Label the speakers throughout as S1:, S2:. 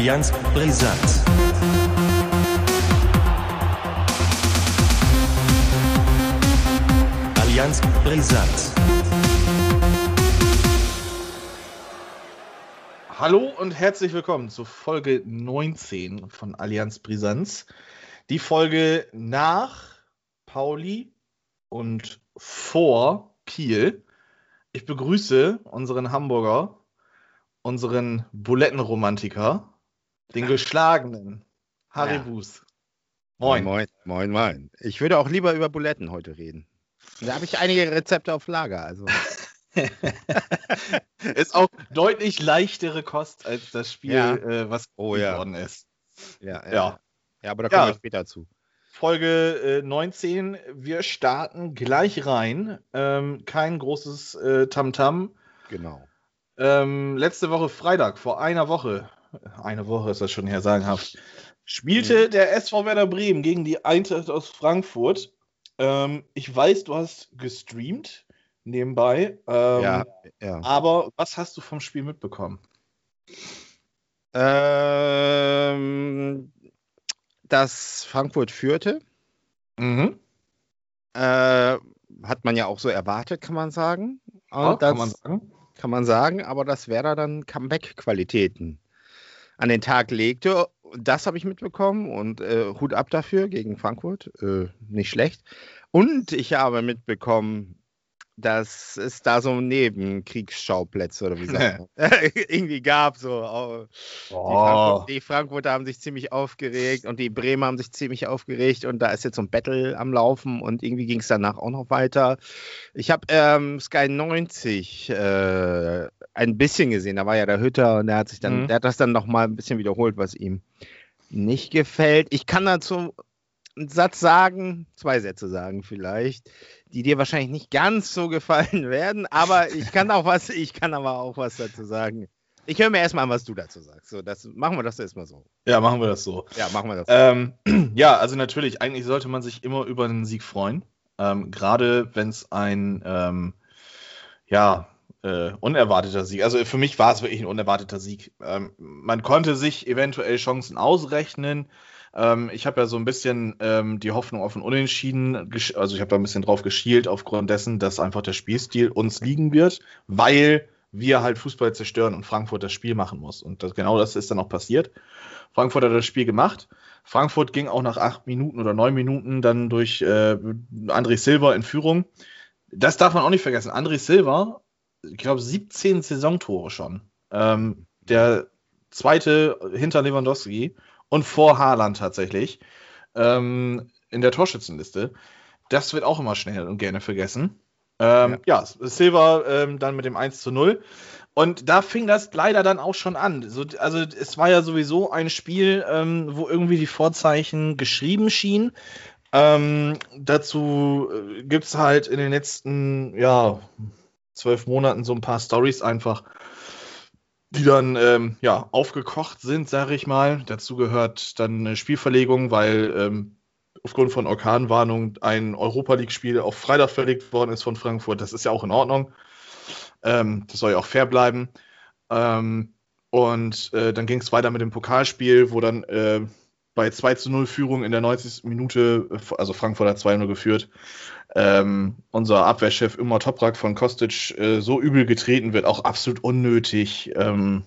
S1: Allianz Brisant. Allianz Brisant.
S2: Hallo und herzlich willkommen zu Folge 19 von Allianz Brisanz. Die Folge nach Pauli und vor Kiel. Ich begrüße unseren Hamburger, unseren Bulettenromantiker, den geschlagenen Harry
S3: Ja. Moin. moin, moin, moin. Ich würde auch lieber über Buletten heute reden. Da habe ich einige Rezepte auf Lager. Also.
S2: Ist auch deutlich leichtere Kost als das Spiel,
S3: Ja.
S2: äh, was
S3: Oh ja.
S2: geworden ist.
S3: Ja, ja.
S2: Ja.
S3: ja aber da
S2: Ja.
S3: kommen wir später zu.
S2: Folge äh, 19. Wir starten gleich rein. Ähm, kein großes äh, Tamtam.
S3: Genau.
S2: Ähm, letzte Woche Freitag, vor einer Woche, eine Woche ist das schon her, sagenhaft, spielte der SV Werder Bremen gegen die Eintracht aus Frankfurt. Ähm, ich weiß, du hast gestreamt nebenbei. Ähm,
S3: ja, ja.
S2: Aber was hast du vom Spiel mitbekommen?
S3: Ähm, dass Frankfurt führte,
S2: Mhm.
S3: äh, hat man ja auch so erwartet, kann man sagen.
S2: Ja,
S3: das
S2: kann man sagen.
S3: kann man sagen, aber dass Werder dann Comeback-Qualitäten an den Tag legte. Das habe ich mitbekommen und äh, Hut ab dafür gegen Frankfurt. Äh, nicht schlecht. Und ich habe mitbekommen, dass es da so Nebenkriegsschauplätze oder wie sagt man, irgendwie gab. So. oh, Die, Frankfurt, die Frankfurter haben sich ziemlich aufgeregt und die Bremer haben sich ziemlich aufgeregt und da ist jetzt so ein Battle am Laufen und irgendwie ging es danach auch noch weiter. Ich habe ähm, Sky 90 äh, ein bisschen gesehen, da war ja der Hütter und der hat sich dann,
S2: Mhm.
S3: der hat das dann noch mal ein bisschen wiederholt, was ihm nicht gefällt. Ich kann dazu einen Satz sagen, zwei Sätze sagen vielleicht, die dir wahrscheinlich nicht ganz so gefallen werden, aber ich kann auch was, ich kann aber auch was dazu sagen. Ich höre mir erstmal an, was du dazu sagst. So, das, machen wir das erstmal so.
S2: Ja, machen wir das so.
S3: Ja, machen wir das.
S2: Ähm, ja, also natürlich, eigentlich sollte man sich immer über einen Sieg freuen. Ähm, Gerade wenn es ein ähm, ja, äh, unerwarteter Sieg. Also für mich war es wirklich ein unerwarteter Sieg. Ähm, man konnte sich eventuell Chancen ausrechnen. Ähm, ich habe ja so ein bisschen ähm, die Hoffnung auf ein Unentschieden, also ich habe da ein bisschen drauf geschielt, aufgrund dessen, dass einfach der Spielstil uns liegen wird, weil wir halt Fußball zerstören und Frankfurt das Spiel machen muss. Und das, genau das ist dann auch passiert. Frankfurt hat das Spiel gemacht. Frankfurt ging auch nach acht Minuten oder neun Minuten dann durch äh, André Silva in Führung. Das darf man auch nicht vergessen. André Silva, ich glaube, 17 Saisontore schon. Ähm, der zweite hinter Lewandowski und vor Haaland tatsächlich ähm, in der Torschützenliste. Das wird auch immer schnell und gerne vergessen. Ähm, ja. Silva ähm, dann mit dem 1 zu 0. Und da fing das leider dann auch schon an. So, also es war ja sowieso ein Spiel, ähm, wo irgendwie die Vorzeichen geschrieben schienen. Ähm, dazu äh, gibt es halt in den letzten, ja, zwölf Monaten so ein paar Stories einfach, die dann ähm, ja aufgekocht sind, sage ich mal. Dazu gehört dann eine Spielverlegung, weil ähm, aufgrund von Orkanwarnung ein Europa League-Spiel auf Freitag verlegt worden ist von Frankfurt. Das ist ja auch in Ordnung. Ähm, das soll ja auch fair bleiben. Ähm, und äh, dann ging es weiter mit dem Pokalspiel, wo dann äh, bei 2 zu 0 Führung in der 90. Minute, äh, also Frankfurt hat 2-0 geführt, ähm, unser Abwehrchef Immer Toprak von Kostic äh, so übel getreten wird, auch absolut unnötig. Ähm,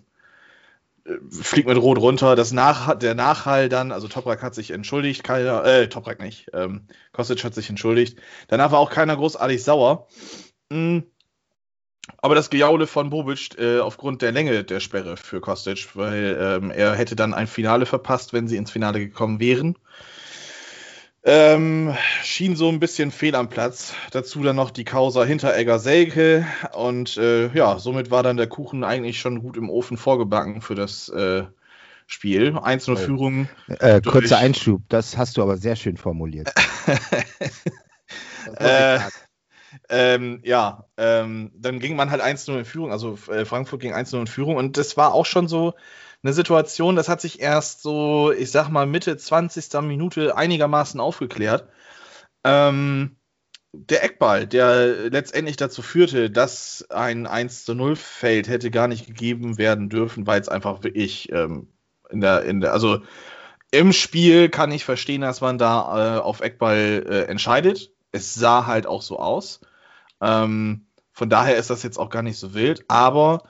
S2: äh, fliegt mit Rot runter. Das Nach der Nachhall dann, also Toprak hat sich entschuldigt, keiner, äh, Toprak nicht, ähm, Kostic hat sich entschuldigt. Danach war auch keiner großartig sauer. Mm. Aber das Gejaule von Bobic äh, aufgrund der Länge der Sperre für Kostic, weil ähm, er hätte dann ein Finale verpasst, wenn sie ins Finale gekommen wären. Ähm, schien so ein bisschen fehl am Platz. Dazu dann noch die Causa Hinteregger Selke. Und äh, ja, somit war dann der Kuchen eigentlich schon gut im Ofen vorgebacken für das äh, Spiel. 1-0 Führung.
S3: Äh, kurzer Einschub, das hast du aber sehr schön formuliert.
S2: Äh, ähm, ja, ähm, dann ging man halt 1-0 in Führung, also äh, Frankfurt ging 1-0 in Führung und das war auch schon so eine Situation, das hat sich erst so, ich sag mal, Mitte 20. Minute einigermaßen aufgeklärt. Ähm, der Eckball, der letztendlich dazu führte, dass ein 1 0 Feld hätte gar nicht gegeben werden dürfen, weil es einfach wirklich ähm, in der, in der, also im Spiel kann ich verstehen, dass man da äh, auf Eckball äh, entscheidet. Es sah halt auch so aus. Ähm, von daher ist das jetzt auch gar nicht so wild, aber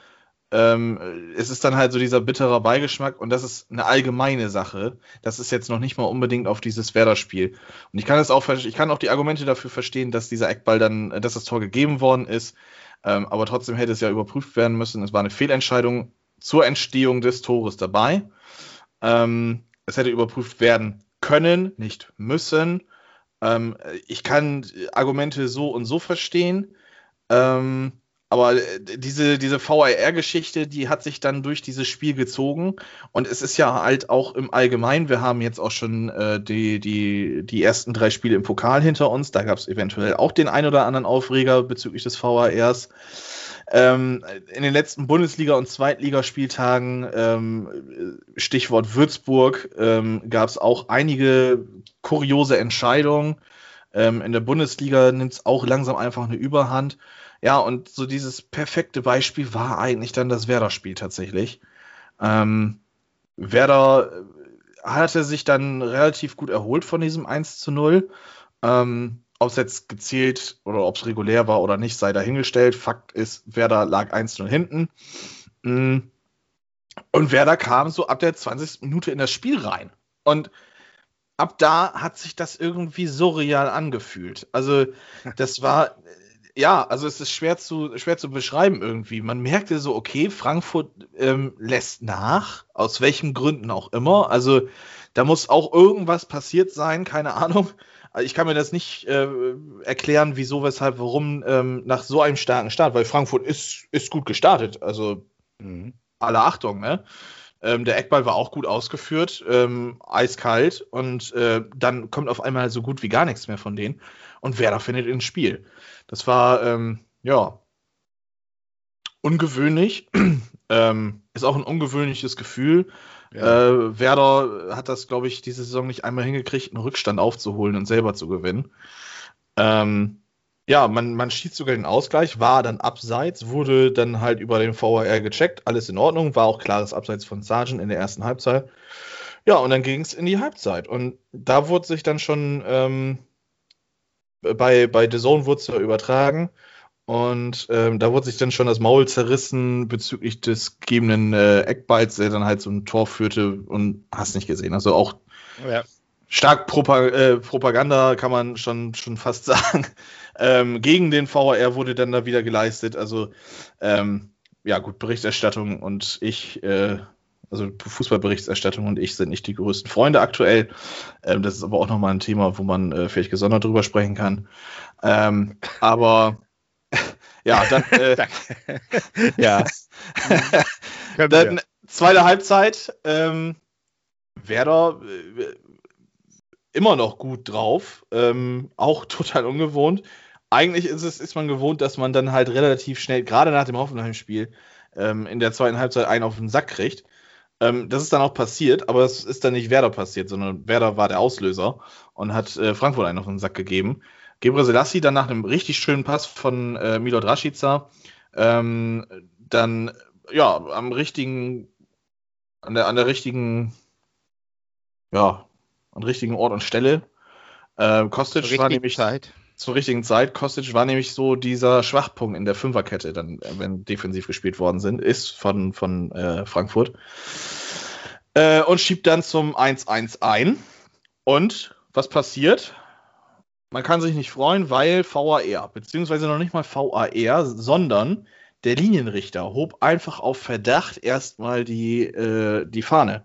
S2: ähm, es ist dann halt so dieser bitterer Beigeschmack und das ist eine allgemeine Sache. Das ist jetzt noch nicht mal unbedingt auf dieses Werder-Spiel. Und ich kann es auch, ich kann auch die Argumente dafür verstehen, dass dieser Eckball dann, dass das Tor gegeben worden ist. Ähm, aber trotzdem hätte es ja überprüft werden müssen. Es war eine Fehlentscheidung zur Entstehung des Tores dabei. Ähm, es hätte überprüft werden können, nicht müssen. Ähm, ich kann Argumente so und so verstehen. Ähm, aber äh, diese, diese VAR-Geschichte, die hat sich dann durch dieses Spiel gezogen. Und es ist ja halt auch im Allgemeinen, wir haben jetzt auch schon äh, die, die, die ersten drei Spiele im Pokal hinter uns. Da gab es eventuell auch den ein oder anderen Aufreger bezüglich des VARs. Ähm, in den letzten Bundesliga- und Zweitligaspieltagen, ähm, Stichwort Würzburg, ähm, gab es auch einige kuriose Entscheidungen. Ähm, in der Bundesliga nimmt es auch langsam einfach eine Überhand. Ja, und so dieses perfekte Beispiel war eigentlich dann das Werder-Spiel tatsächlich. Ähm, Werder äh, hatte sich dann relativ gut erholt von diesem 1 zu 0. Ähm, ob es jetzt gezielt oder ob es regulär war oder nicht, sei dahingestellt. Fakt ist, Werder lag 1-0 hinten. Mm. Und Werder kam so ab der 20. Minute in das Spiel rein. Und ab da hat sich das irgendwie surreal angefühlt. Also, das war, ja, also es ist schwer zu, schwer zu beschreiben irgendwie. Man merkte so, okay, Frankfurt ähm, lässt nach, aus welchen Gründen auch immer. Also da muss auch irgendwas passiert sein, keine Ahnung. Ich kann mir das nicht äh, erklären, wieso, weshalb, warum ähm, nach so einem starken Start, weil Frankfurt ist, ist gut gestartet. Also mhm. alle Achtung, ne? Ähm, der Eckball war auch gut ausgeführt, ähm, eiskalt und äh, dann kommt auf einmal so gut wie gar nichts mehr von denen und Werder findet ins Spiel. Das war, ähm, ja, ungewöhnlich. ähm, ist auch ein ungewöhnliches Gefühl. Ja. Äh, Werder hat das, glaube ich, diese Saison nicht einmal hingekriegt, einen Rückstand aufzuholen und selber zu gewinnen. Ähm, ja, man, man schießt sogar den Ausgleich, war dann abseits, wurde dann halt über den VAR gecheckt, alles in Ordnung, war auch klares Abseits von Sargent in der ersten Halbzeit. Ja, und dann ging es in die Halbzeit. Und da wurde sich dann schon ähm, bei, bei The Zone wurde es ja übertragen. Und ähm, da wurde sich dann schon das Maul zerrissen bezüglich des gegebenen äh, Eckballs, der dann halt so ein Tor führte und hast nicht gesehen. Also auch ja. stark Propa äh, Propaganda kann man schon, schon fast sagen. ähm, gegen den VAR wurde dann da wieder geleistet. Also ähm, ja, gut, Berichterstattung und ich äh, also Fußballberichterstattung und ich sind nicht die größten Freunde aktuell. Ähm, das ist aber auch nochmal ein Thema, wo man äh, vielleicht gesondert drüber sprechen kann. Ähm, aber ja, dann. Äh, ja. dann zweite Halbzeit. Ähm, Werder äh, immer noch gut drauf. Ähm, auch total ungewohnt. Eigentlich ist es ist man gewohnt, dass man dann halt relativ schnell, gerade nach dem Hoffenheim-Spiel, ähm, in der zweiten Halbzeit einen auf den Sack kriegt. Ähm, das ist dann auch passiert, aber es ist dann nicht Werder passiert, sondern Werder war der Auslöser und hat äh, Frankfurt einen auf den Sack gegeben. Gebre Selassie dann nach einem richtig schönen Pass von äh, Milot Rashica ähm, dann ja am richtigen an der an der richtigen ja an richtigen Ort und Stelle. Äh, Kostic war nämlich Zeit zur richtigen Zeit. Kostic war nämlich so dieser Schwachpunkt in der Fünferkette, dann, wenn defensiv gespielt worden sind, ist von, von äh, Frankfurt. Äh, und schiebt dann zum 1-1 ein. Und was passiert? Man kann sich nicht freuen, weil VAR, beziehungsweise noch nicht mal VAR, sondern der Linienrichter hob einfach auf Verdacht erstmal die, äh, die Fahne.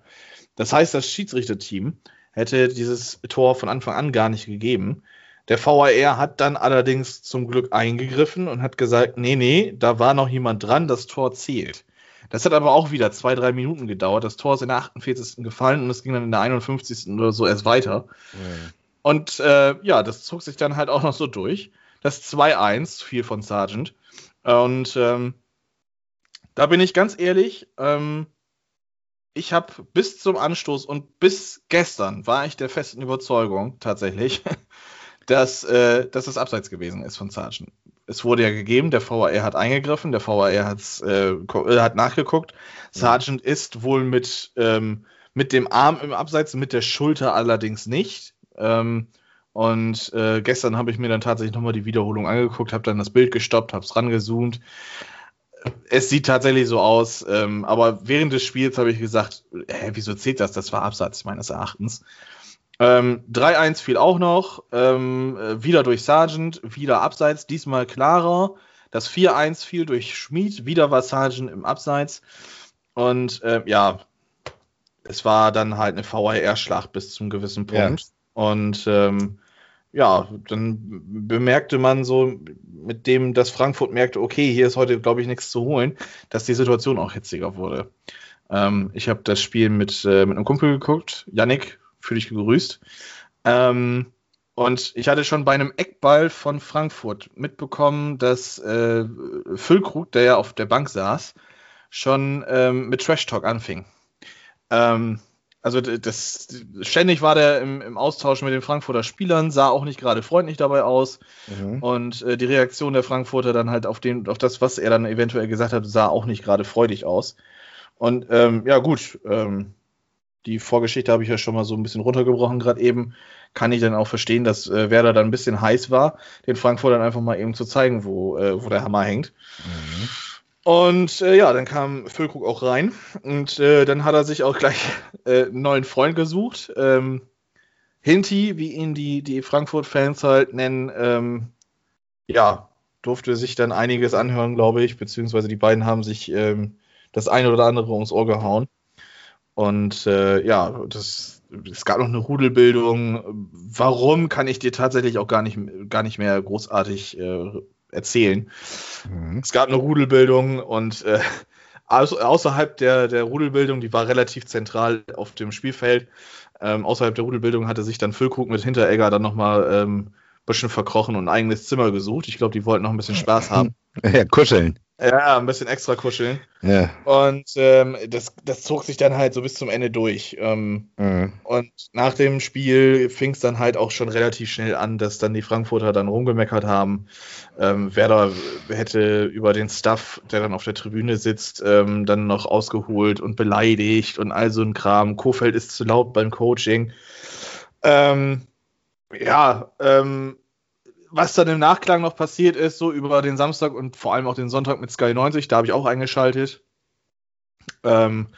S2: Das heißt, das Schiedsrichterteam hätte dieses Tor von Anfang an gar nicht gegeben. Der VAR hat dann allerdings zum Glück eingegriffen und hat gesagt, nee, nee, da war noch jemand dran, das Tor zählt. Das hat aber auch wieder zwei, drei Minuten gedauert. Das Tor ist in der 48. gefallen und es ging dann in der 51. oder so erst weiter. Mhm. Und äh, ja, das zog sich dann halt auch noch so durch. Das 2-1 fiel von Sargent. Und ähm, da bin ich ganz ehrlich, ähm, ich habe bis zum Anstoß und bis gestern war ich der festen Überzeugung tatsächlich, dass, äh, dass das abseits gewesen ist von Sargent. Es wurde ja gegeben, der VAR hat eingegriffen, der VAR äh, hat nachgeguckt. Sargent ist wohl mit, ähm, mit dem Arm im Abseits, mit der Schulter allerdings nicht. Ähm, und äh, gestern habe ich mir dann tatsächlich nochmal die Wiederholung angeguckt, habe dann das Bild gestoppt, habe es rangezoomt. Es sieht tatsächlich so aus, ähm, aber während des Spiels habe ich gesagt, hä, wieso zählt das? Das war Absatz meines Erachtens. Ähm, 3-1 fiel auch noch, ähm, äh, wieder durch Sargent, wieder Abseits, diesmal klarer. Das 4-1 fiel durch Schmid, wieder war Sargent im Abseits. Und äh, ja, es war dann halt eine VAR-Schlacht bis zum gewissen Punkt. Ja. Und ähm, ja, dann bemerkte man so, mit dem, dass Frankfurt merkte, okay, hier ist heute, glaube ich, nichts zu holen, dass die Situation auch hitziger wurde. Ähm, ich habe das Spiel mit, äh, mit einem Kumpel geguckt, Yannick, für dich gegrüßt. Ähm, und ich hatte schon bei einem Eckball von Frankfurt mitbekommen, dass äh, Füllkrug, der ja auf der Bank saß, schon ähm, mit Trash Talk anfing. Ähm, also das, ständig war der im, im, Austausch mit den Frankfurter Spielern, sah auch nicht gerade freundlich dabei aus. Mhm. Und äh, die Reaktion der Frankfurter dann halt auf, den, auf das, was er dann eventuell gesagt hat, sah auch nicht gerade freudig aus. Und ähm, ja, gut, ähm, die Vorgeschichte habe ich ja schon mal so ein bisschen runtergebrochen, gerade eben. Kann ich dann auch verstehen, dass äh, Werder dann ein bisschen heiß war, den Frankfurtern einfach mal eben zu zeigen, wo, äh, wo der Hammer hängt. Mhm. Und äh, ja, dann kam Füllkrug auch rein und äh, dann hat er sich auch gleich äh, einen neuen Freund gesucht. Ähm, Hinti, wie ihn die, die Frankfurt-Fans halt nennen, ähm, ja, durfte sich dann einiges anhören, glaube ich, beziehungsweise die beiden haben sich ähm, das eine oder andere ums Ohr gehauen. Und äh, ja, das, es gab noch eine Rudelbildung. Warum kann ich dir tatsächlich auch gar nicht, gar nicht mehr großartig äh, erzählen. Mhm. Es gab eine Rudelbildung und äh, außerhalb der, der Rudelbildung, die war relativ zentral auf dem Spielfeld, ähm, außerhalb der Rudelbildung hatte sich dann Füllkrug mit Hinteregger dann nochmal ähm, ein bisschen verkrochen und ein eigenes Zimmer gesucht. Ich glaube, die wollten noch ein bisschen Spaß haben.
S3: Ja, kuscheln.
S2: Ja, ein bisschen extra kuscheln. Ja. Und ähm, das, das zog sich dann halt so bis zum Ende durch. Ähm, mhm. Und nach dem Spiel fing es dann halt auch schon relativ schnell an, dass dann die Frankfurter dann rumgemeckert haben. Ähm, Werder hätte über den Stuff, der dann auf der Tribüne sitzt, ähm, dann noch ausgeholt und beleidigt und all so ein Kram. Kofeld ist zu laut beim Coaching. Ähm, ja, ähm, was dann im Nachklang noch passiert ist, so über den Samstag und vor allem auch den Sonntag mit Sky 90, da habe ich auch eingeschaltet. Ähm,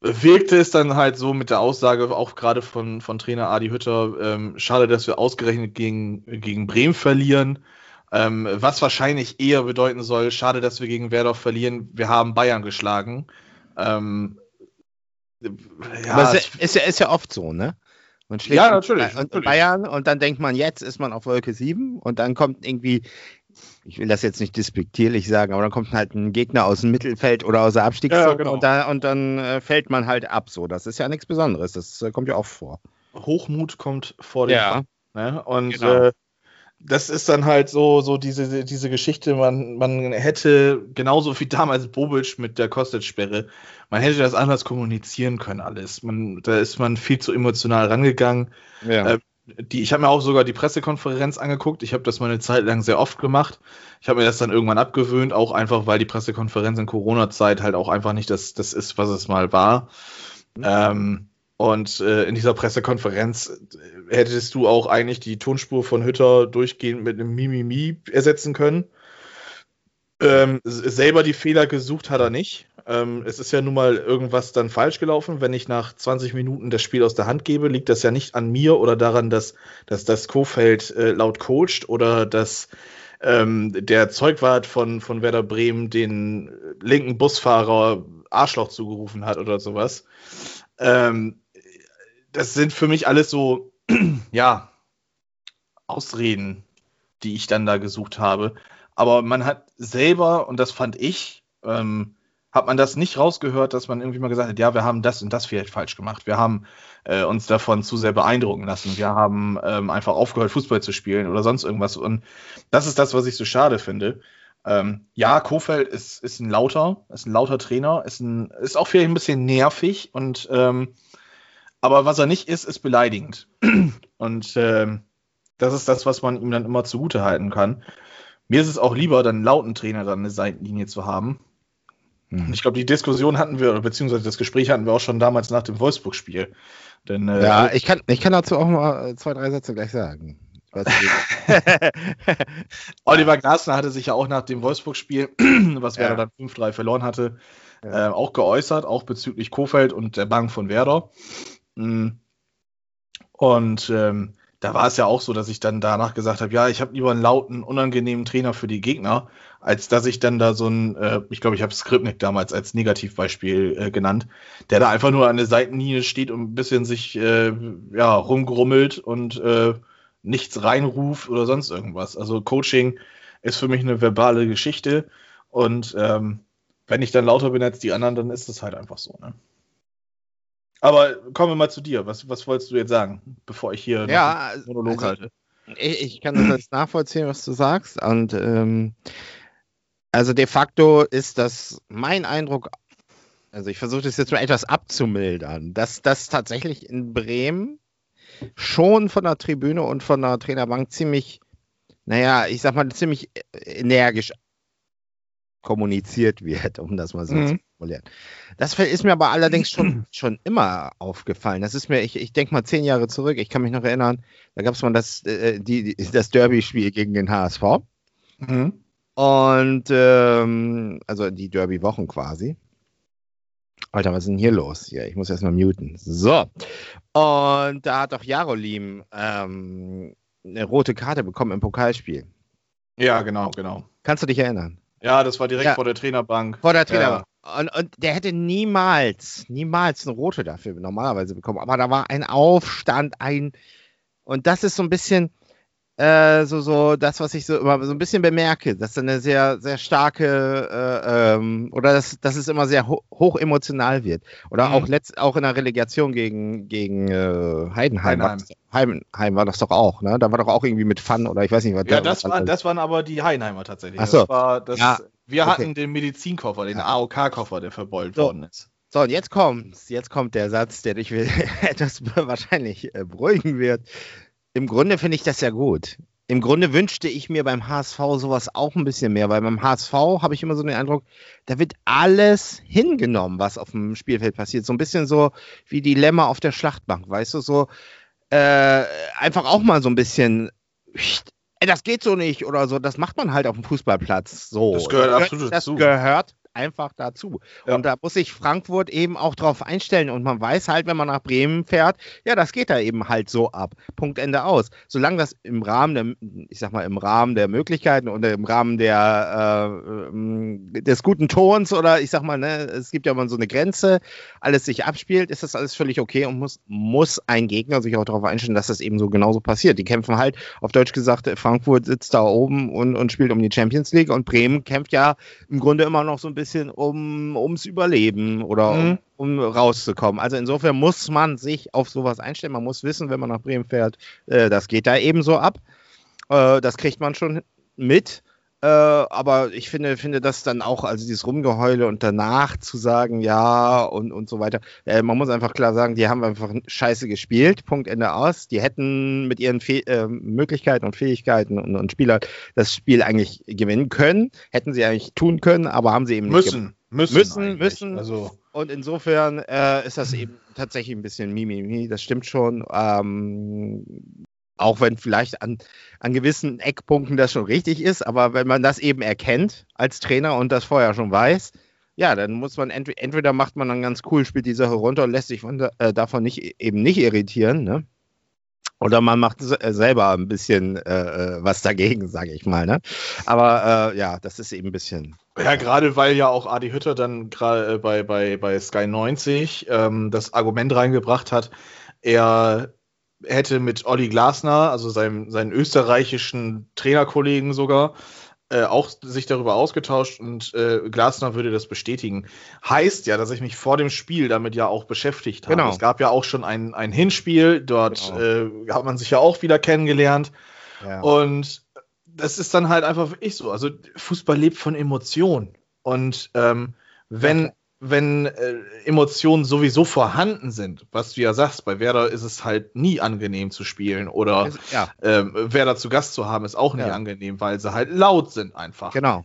S2: wirkte es dann halt so mit der Aussage, auch gerade von, von Trainer Adi Hütter, ähm, schade, dass wir ausgerechnet gegen, gegen Bremen verlieren. Ähm, was wahrscheinlich eher bedeuten soll, schade, dass wir gegen Werder verlieren, wir haben Bayern geschlagen. Ähm,
S3: ja, Aber es ist ja, ist ja oft so, ne? Man schlägt ja, natürlich, natürlich. Bayern und dann denkt man, jetzt ist man auf Wolke 7 und dann kommt irgendwie, ich will das jetzt nicht despektierlich sagen, aber dann kommt halt ein Gegner aus dem Mittelfeld oder aus der Abstiegszone ja, genau. und, da, und, dann äh, fällt man halt ab. So, das ist ja nichts Besonderes. Das äh, kommt ja auch vor.
S2: Hochmut kommt vor dem ja. Fall, ne? Und genau. äh, das ist dann halt so, so diese, diese Geschichte, man, man hätte genauso wie damals Bobic mit der Kostic-Sperre, man hätte das anders kommunizieren können, alles. Man, da ist man viel zu emotional rangegangen. Ja. Äh, die, ich habe mir auch sogar die Pressekonferenz angeguckt. Ich habe das mal eine Zeit lang sehr oft gemacht. Ich habe mir das dann irgendwann abgewöhnt, auch einfach, weil die Pressekonferenz in Corona-Zeit halt auch einfach nicht das, das ist, was es mal war. Ähm, und äh, in dieser Pressekonferenz hättest du auch eigentlich die Tonspur von Hütter durchgehend mit einem Mimimi ersetzen können. Ähm, selber die Fehler gesucht hat er nicht. Ähm, es ist ja nun mal irgendwas dann falsch gelaufen. Wenn ich nach 20 Minuten das Spiel aus der Hand gebe, liegt das ja nicht an mir oder daran, dass, dass das Kofeld äh, laut coacht oder dass ähm, der Zeugwart von, von Werder Bremen den linken Busfahrer Arschloch zugerufen hat oder sowas. Ähm, das sind für mich alles so, ja, Ausreden, die ich dann da gesucht habe. Aber man hat selber, und das fand ich, ähm, hat man das nicht rausgehört, dass man irgendwie mal gesagt hat, ja, wir haben das und das vielleicht falsch gemacht. Wir haben äh, uns davon zu sehr beeindrucken lassen. Wir haben ähm, einfach aufgehört, Fußball zu spielen oder sonst irgendwas. Und das ist das, was ich so schade finde. Ähm, ja, Kofeld ist, ist ein lauter, ist ein lauter Trainer, ist, ein, ist auch vielleicht ein bisschen nervig und ähm, aber was er nicht ist, ist beleidigend. Und ähm, das ist das, was man ihm dann immer zugute halten kann. Mir ist es auch lieber, dann einen lauten Trainer dann eine Seitenlinie zu haben. Und ich glaube, die Diskussion hatten wir, beziehungsweise das Gespräch hatten wir auch schon damals nach dem Wolfsburg-Spiel. Denn, äh,
S3: Ja, ich kann, ich kann dazu auch mal zwei, drei Sätze gleich sagen.
S2: Oliver Glasner hatte sich ja auch nach dem Wolfsburg-Spiel, was Werder
S3: Ja.
S2: dann 5-3 verloren hatte,
S3: Ja.
S2: äh, auch geäußert, auch bezüglich Kofeld und der Bank von Werder. Mm. Und ähm, da war es ja auch so, dass ich dann danach gesagt habe, ja, ich habe lieber einen lauten, unangenehmen Trainer für die Gegner, als dass ich dann da so ein, äh, ich glaube, ich habe Skripnik damals als Negativbeispiel äh, genannt, der da einfach nur an der Seitenlinie steht und ein bisschen sich äh, ja, rumgrummelt und äh, nichts reinruft oder sonst irgendwas. Also Coaching ist für mich eine verbale Geschichte und ähm, wenn ich dann lauter bin als die anderen, dann ist es halt einfach so. Ne? Aber kommen wir mal zu dir. Was, was wolltest du jetzt sagen, bevor ich hier
S3: ja,
S2: einen Monolog
S3: also,
S2: halte?
S3: Ich, ich kann das jetzt nachvollziehen, was du sagst. Und ähm, also de facto ist das mein Eindruck, also ich versuche das jetzt mal etwas abzumildern, dass das tatsächlich in Bremen schon von der Tribüne und von der Trainerbank ziemlich, naja, ich sag mal, ziemlich energisch kommuniziert wird, um das mal so
S2: Mhm.
S3: zu formulieren. Das ist mir aber allerdings schon, schon immer aufgefallen. Das ist mir, ich, ich denke mal zehn Jahre zurück, ich kann mich noch erinnern, da gab es mal das, äh, die, das Derby-Spiel gegen den HSV.
S2: Mhm.
S3: Und ähm, also die Derby-Wochen quasi. Alter, was ist denn hier los? Ja, ich muss erstmal muten. So. Und da hat doch Jarolim ähm, eine rote Karte bekommen im Pokalspiel.
S2: Ja, genau, genau.
S3: Kannst du dich erinnern?
S2: Ja, das war direkt
S3: Ja.
S2: vor der Trainerbank.
S3: Vor der Trainer. Und, und der hätte niemals, niemals eine rote dafür normalerweise bekommen. Aber da war ein Aufstand, ein. Und das ist so ein bisschen äh, so, so das, was ich so immer so ein bisschen bemerke, dass da eine sehr, sehr starke äh, ähm, oder dass, dass es immer sehr ho hoch emotional wird. Oder
S2: Mhm.
S3: auch letzt, auch in der Relegation gegen, gegen äh, Heidenheim. War
S2: Heidenheim.
S3: Heidenheim war das doch auch, ne? Da war doch auch irgendwie mit Fun oder ich weiß nicht, was
S2: Ja,
S3: da-
S2: das, war,
S3: da-
S2: das waren aber die Heidenheimer tatsächlich.
S3: Ach so.
S2: Das war das,
S3: Ja,
S2: wir
S3: okay.
S2: hatten den Medizinkoffer, den
S3: Ja.
S2: AOK-Koffer, der verbeult
S3: So.
S2: worden ist.
S3: So, und jetzt kommt's. Jetzt kommt der Satz, der dich etwas wahrscheinlich äh, beruhigen wird. Im Grunde finde ich das ja gut. Im Grunde wünschte ich mir beim HSV sowas auch ein bisschen mehr, weil beim HSV habe ich immer so den Eindruck, da wird alles hingenommen, was auf dem Spielfeld passiert. So ein bisschen so wie die Lämmer auf der Schlachtbank, weißt du, so äh, einfach auch mal so ein bisschen, ey, das geht so nicht oder so. Das macht man halt auf dem Fußballplatz so.
S2: Das gehört absolut
S3: das
S2: dazu.
S3: gehört einfach dazu.
S2: Ja.
S3: Und da muss sich Frankfurt eben auch drauf einstellen. Und man weiß halt, wenn man nach Bremen fährt, ja, das geht da eben halt so ab. Punkt Ende aus. Solange das im Rahmen der, ich sag mal, im Rahmen der Möglichkeiten und im Rahmen der äh, ähm, des guten Tons oder ich sag mal, ne, es gibt ja immer so eine Grenze, alles sich abspielt, ist das alles völlig okay und muss, muss ein Gegner sich auch darauf einstellen, dass das eben so genauso passiert. Die kämpfen halt, auf Deutsch gesagt, Frankfurt sitzt da oben und, und spielt um die Champions League und Bremen kämpft ja im Grunde immer noch so ein bisschen um, ums Überleben oder
S2: Mhm.
S3: um, um rauszukommen. Also insofern muss man sich auf sowas einstellen. Man muss wissen, wenn man nach Bremen fährt, äh, das geht da eben so ab. Äh, das kriegt man schon mit. Äh, aber ich finde, finde das dann auch, also dieses Rumgeheule und danach zu sagen, ja und, und so weiter. Äh, man muss einfach klar sagen, die haben einfach scheiße gespielt. Punkt Ende aus. Die hätten mit ihren Fe äh, Möglichkeiten und Fähigkeiten und, und Spielern das Spiel eigentlich gewinnen können. Hätten sie eigentlich tun können, aber haben sie eben nicht.
S2: Müssen, müssen,
S3: Müssen,
S2: eigentlich.
S3: müssen.
S2: Also,
S3: Und insofern äh, ist das eben tatsächlich ein bisschen Mimimi, das stimmt schon. Ähm, auch wenn vielleicht an, an gewissen Eckpunkten das schon richtig ist, aber wenn man das eben erkennt als Trainer und das vorher schon weiß, ja, dann muss man entweder, entweder macht man dann ganz cool, spielt die Sache runter und lässt sich von, äh, davon nicht eben nicht irritieren, ne? Oder man macht äh, selber ein bisschen äh, äh, was dagegen, sage ich mal, ne? Aber äh, ja, das ist eben ein bisschen.
S2: ja, gerade weil ja auch Adi Hütter dann gerade äh, bei, bei, bei Sky 90 ähm, das Argument reingebracht hat, er hätte mit Olli Glasner, also seinem, seinen österreichischen Trainerkollegen sogar, äh, auch sich darüber ausgetauscht und äh, Glasner würde das bestätigen. Heißt ja, dass ich mich vor dem Spiel damit ja auch beschäftigt habe.
S3: Genau.
S2: Es gab ja auch schon ein, ein Hinspiel, dort
S3: Genau.
S2: äh, hat man sich ja auch wieder kennengelernt.
S3: Ja.
S2: Und das ist dann halt einfach wirklich so. Also Fußball lebt von Emotionen. Und ähm, wenn, wenn äh, Emotionen sowieso vorhanden sind, was du ja sagst, bei Werder ist es halt nie angenehm zu spielen oder
S3: ja,
S2: ähm, Werder zu Gast zu haben, ist auch nicht
S3: Ja.
S2: angenehm, weil sie halt laut sind einfach.
S3: genau.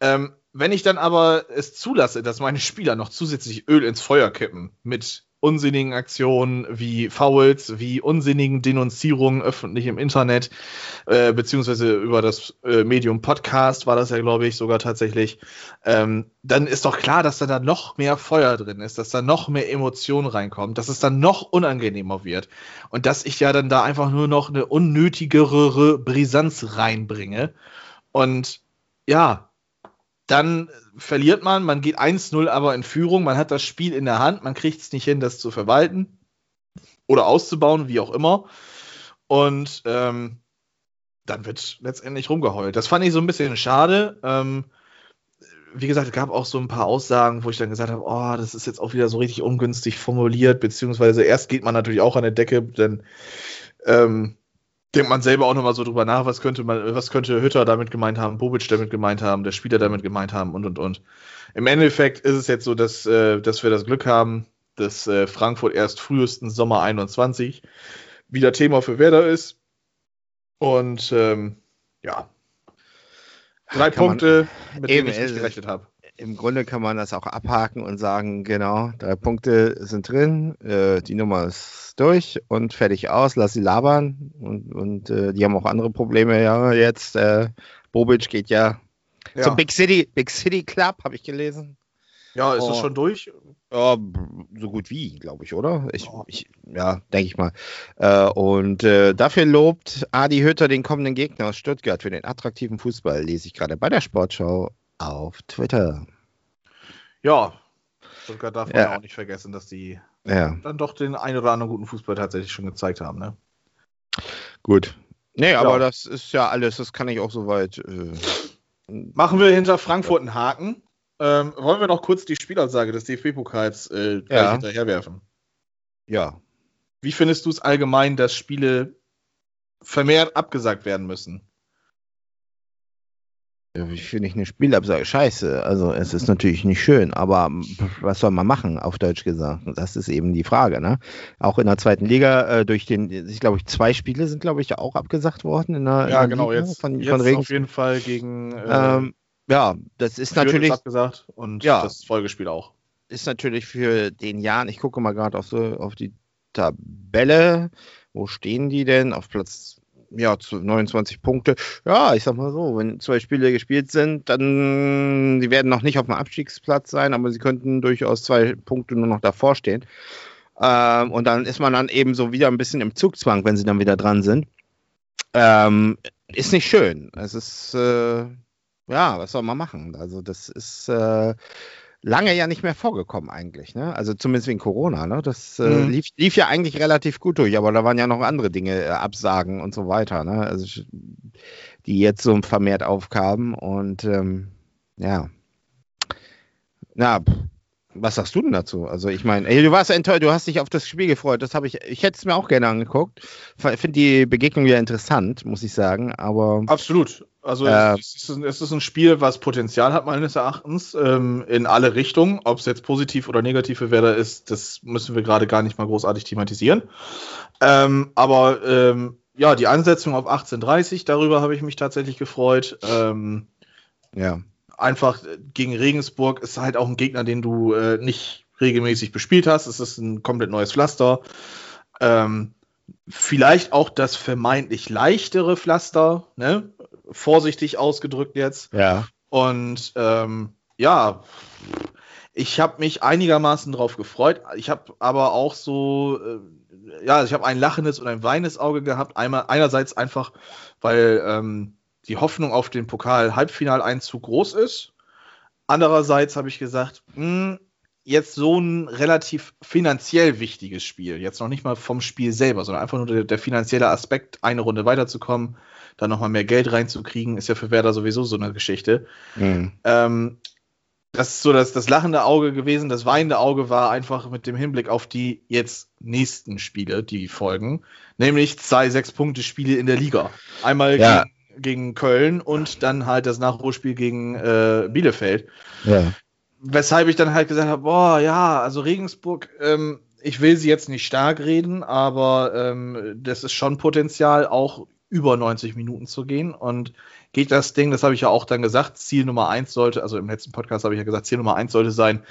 S2: Ähm, wenn ich dann aber es zulasse, dass meine Spieler noch zusätzlich Öl ins Feuer kippen mit unsinnigen Aktionen wie Fouls, wie unsinnigen Denunzierungen öffentlich im Internet, äh, beziehungsweise über das äh, Medium Podcast war das ja, glaube ich, sogar tatsächlich, ähm, dann ist doch klar, dass da, da noch mehr Feuer drin ist, dass da noch mehr Emotionen reinkommt, dass es dann noch unangenehmer wird und dass ich ja dann da einfach nur noch eine unnötigere Brisanz reinbringe. Und ja, dann verliert man, man geht 1-0 aber in Führung, man hat das Spiel in der Hand, man kriegt es nicht hin, das zu verwalten oder auszubauen, wie auch immer. Und ähm, dann wird letztendlich rumgeheult. Das fand ich so ein bisschen schade. Ähm, wie gesagt, es gab auch so ein paar Aussagen, wo ich dann gesagt habe, oh, das ist jetzt auch wieder so richtig ungünstig formuliert, beziehungsweise erst geht man natürlich auch an der Decke, denn ähm, denkt man selber auch nochmal so drüber nach, was könnte man, was könnte Hütter damit gemeint haben, Bobic damit gemeint haben, der Spieler damit gemeint haben und und und. Im Endeffekt ist es jetzt so, dass, äh, dass wir das Glück haben, dass äh, Frankfurt erst frühestens Sommer 21 wieder Thema für Werder ist. Und ähm, ja. Drei
S3: Kann
S2: Punkte, mit
S3: eben,
S2: denen ich nicht gerechnet habe.
S3: Im Grunde kann man das auch abhaken und sagen, genau, drei Punkte sind drin, äh, die Nummer ist durch und fertig aus, lass sie labern. Und, und äh, die haben auch andere Probleme ja jetzt. Äh, Bobic geht ja,
S2: Ja,
S3: zum Big City, Big City Club, habe ich gelesen.
S2: ja ist das
S3: Oh.
S2: schon durch?
S3: Ja, so gut wie, glaube ich, oder? Ich,
S2: Ja.
S3: ich, ja, denke ich mal. Äh, und äh, dafür lobt Adi Hütter den kommenden Gegner aus Stuttgart für den attraktiven Fußball, lese ich gerade bei der Sportschau auf Twitter.
S2: Ja. Stuttgart darf man
S3: Ja.
S2: auch nicht vergessen, dass die
S3: Ja,
S2: dann doch den ein oder anderen guten Fußball tatsächlich schon gezeigt haben, ne?
S3: gut. Nee, aber
S2: Ja.
S3: das ist ja alles, das kann ich auch soweit. Äh,
S2: Machen wir hinter Frankfurt einen Haken. Ähm, wollen wir noch kurz die Spielansage des DFB-Pokals äh,
S3: Ja.
S2: hinterherwerfen?
S3: ja.
S2: Wie findest du es allgemein, dass Spiele vermehrt abgesagt werden müssen?
S3: Ich finde ich eine Spielabsage scheiße. Also es ist natürlich nicht schön, aber was soll man machen, auf Deutsch gesagt? Das ist eben die Frage, ne? Auch in der zweiten Liga, äh, durch den, ich glaube, zwei Spiele sind, glaube ich, auch abgesagt worden in der,
S2: Ja,
S3: in der
S2: genau,
S3: Liga
S2: jetzt,
S3: von,
S2: jetzt
S3: von Regen.
S2: auf jeden Fall gegen äh,
S3: Ähm, ja, das ist natürlich,
S2: abgesagt und
S3: Ja.
S2: das Folgespiel auch.
S3: ist natürlich für den Jahren, ich gucke mal gerade auf, so, auf die Tabelle, wo stehen die denn? Auf Platz ja, zu 29 Punkte. Ja, ich sag mal so, wenn zwei Spiele gespielt sind, dann, die werden noch nicht auf dem Abstiegsplatz sein, aber sie könnten durchaus zwei Punkte nur noch davor stehen. Ähm, und dann ist man dann eben so wieder ein bisschen im Zugzwang, wenn sie dann wieder dran sind. Ähm, ist nicht schön. Es ist, äh, ja, was soll man machen? Also, das ist äh, lange ja nicht mehr vorgekommen eigentlich. Ne? Also, zumindest wegen Corona. Ne? Das äh,
S2: Mhm.
S3: lief, lief ja eigentlich relativ gut durch, aber da waren ja noch andere Dinge, äh, Absagen und so weiter. Ne? Also, die jetzt so vermehrt aufkamen und ähm, ja. Na, was sagst du denn dazu? Also ich meine, du warst enttäuscht, du hast dich auf das Spiel gefreut. Das habe ich, ich hätte es mir auch gerne angeguckt. Finde die Begegnung ja interessant, muss ich sagen. Aber
S2: Absolut. Also
S3: Äh,
S2: es, ist, ein- es ist ein Spiel, was Potenzial hat, meines Erachtens, ähm, in alle Richtungen. Ob es jetzt positiv oder negativ für Werder ist, das müssen wir gerade gar nicht mal großartig thematisieren. Ähm, aber ähm, ja, die Ansetzung auf 18.30, darüber habe ich mich tatsächlich gefreut. Ähm,
S3: ja,
S2: einfach äh, gegen Regensburg ist halt auch ein Gegner, den du äh, nicht regelmäßig bespielt hast. Es ist ein komplett neues Pflaster. Ähm, vielleicht auch das vermeintlich leichtere Pflaster, ne? vorsichtig ausgedrückt jetzt.
S3: ja,
S2: Und ähm, ja, ich habe mich einigermaßen drauf gefreut. Ich habe aber auch so, äh, ja, ich habe ein lachendes und ein weinendes Auge gehabt. Einmal, einerseits einfach, weil ähm, die Hoffnung auf den Pokal-Halbfinaleinzug groß ist. Andererseits habe ich gesagt, mh, jetzt so ein relativ finanziell wichtiges Spiel, jetzt noch nicht mal vom Spiel selber, sondern einfach nur der, der finanzielle Aspekt, eine Runde weiterzukommen, dann nochmal mehr Geld reinzukriegen, ist ja für Werder sowieso so eine Geschichte.
S3: Mhm.
S2: Ähm, das ist so das, das lachende Auge gewesen. Das weinende Auge war einfach mit dem Hinblick auf die jetzt nächsten Spiele, die folgen. Nämlich zwei Sechs-Punkte-Spiele in der Liga. Einmal
S3: Ja.
S2: gegen, gegen Köln und dann halt das Nachholspiel gegen äh, Bielefeld.
S3: ja,
S2: Weshalb ich dann halt gesagt habe, boah, ja, also Regensburg, ähm, ich will sie jetzt nicht stark reden, aber ähm, das ist schon Potenzial, auch über 90 Minuten zu gehen. Und geht das Ding, das habe ich ja auch dann gesagt, Ziel Nummer eins sollte, also im letzten Podcast habe ich ja gesagt, Ziel Nummer eins sollte sein,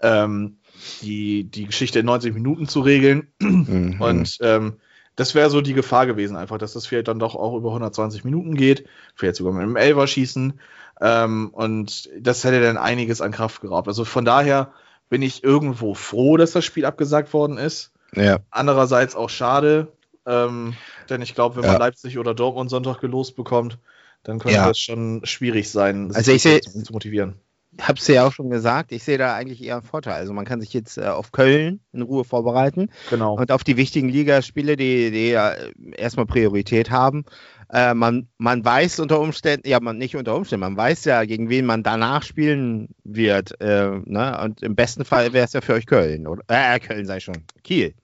S2: ähm, die, die Geschichte in 90 Minuten zu regeln. Mhm. Und ähm, das wäre so die Gefahr gewesen, einfach, dass das vielleicht dann doch auch über 120 Minuten geht, vielleicht sogar mit einem Elver schießen. Ähm, und das hätte dann einiges an Kraft geraubt. Also von daher bin ich irgendwo froh, dass das Spiel abgesagt worden ist.
S3: Ja.
S2: Andererseits auch schade, ähm, denn ich glaube, wenn man Leipzig oder Dortmund Sonntag gelost bekommt, dann könnte ja. das schon schwierig sein,
S3: sich also ich seh,
S2: zu motivieren.
S3: Ich habe es ja auch schon gesagt, ich sehe da eigentlich eher einen Vorteil. Also man kann sich jetzt äh, auf Köln in Ruhe vorbereiten
S2: genau.
S3: und auf die wichtigen Ligaspiele, die, die ja erstmal Priorität haben. Äh, man, man weiß unter Umständen, ja, man nicht unter Umständen, man weiß ja, gegen wen man danach spielen wird. Äh, ne? Und im besten Fall wäre es ja für euch Köln. Oder? Äh, Köln sei schon. Kiel.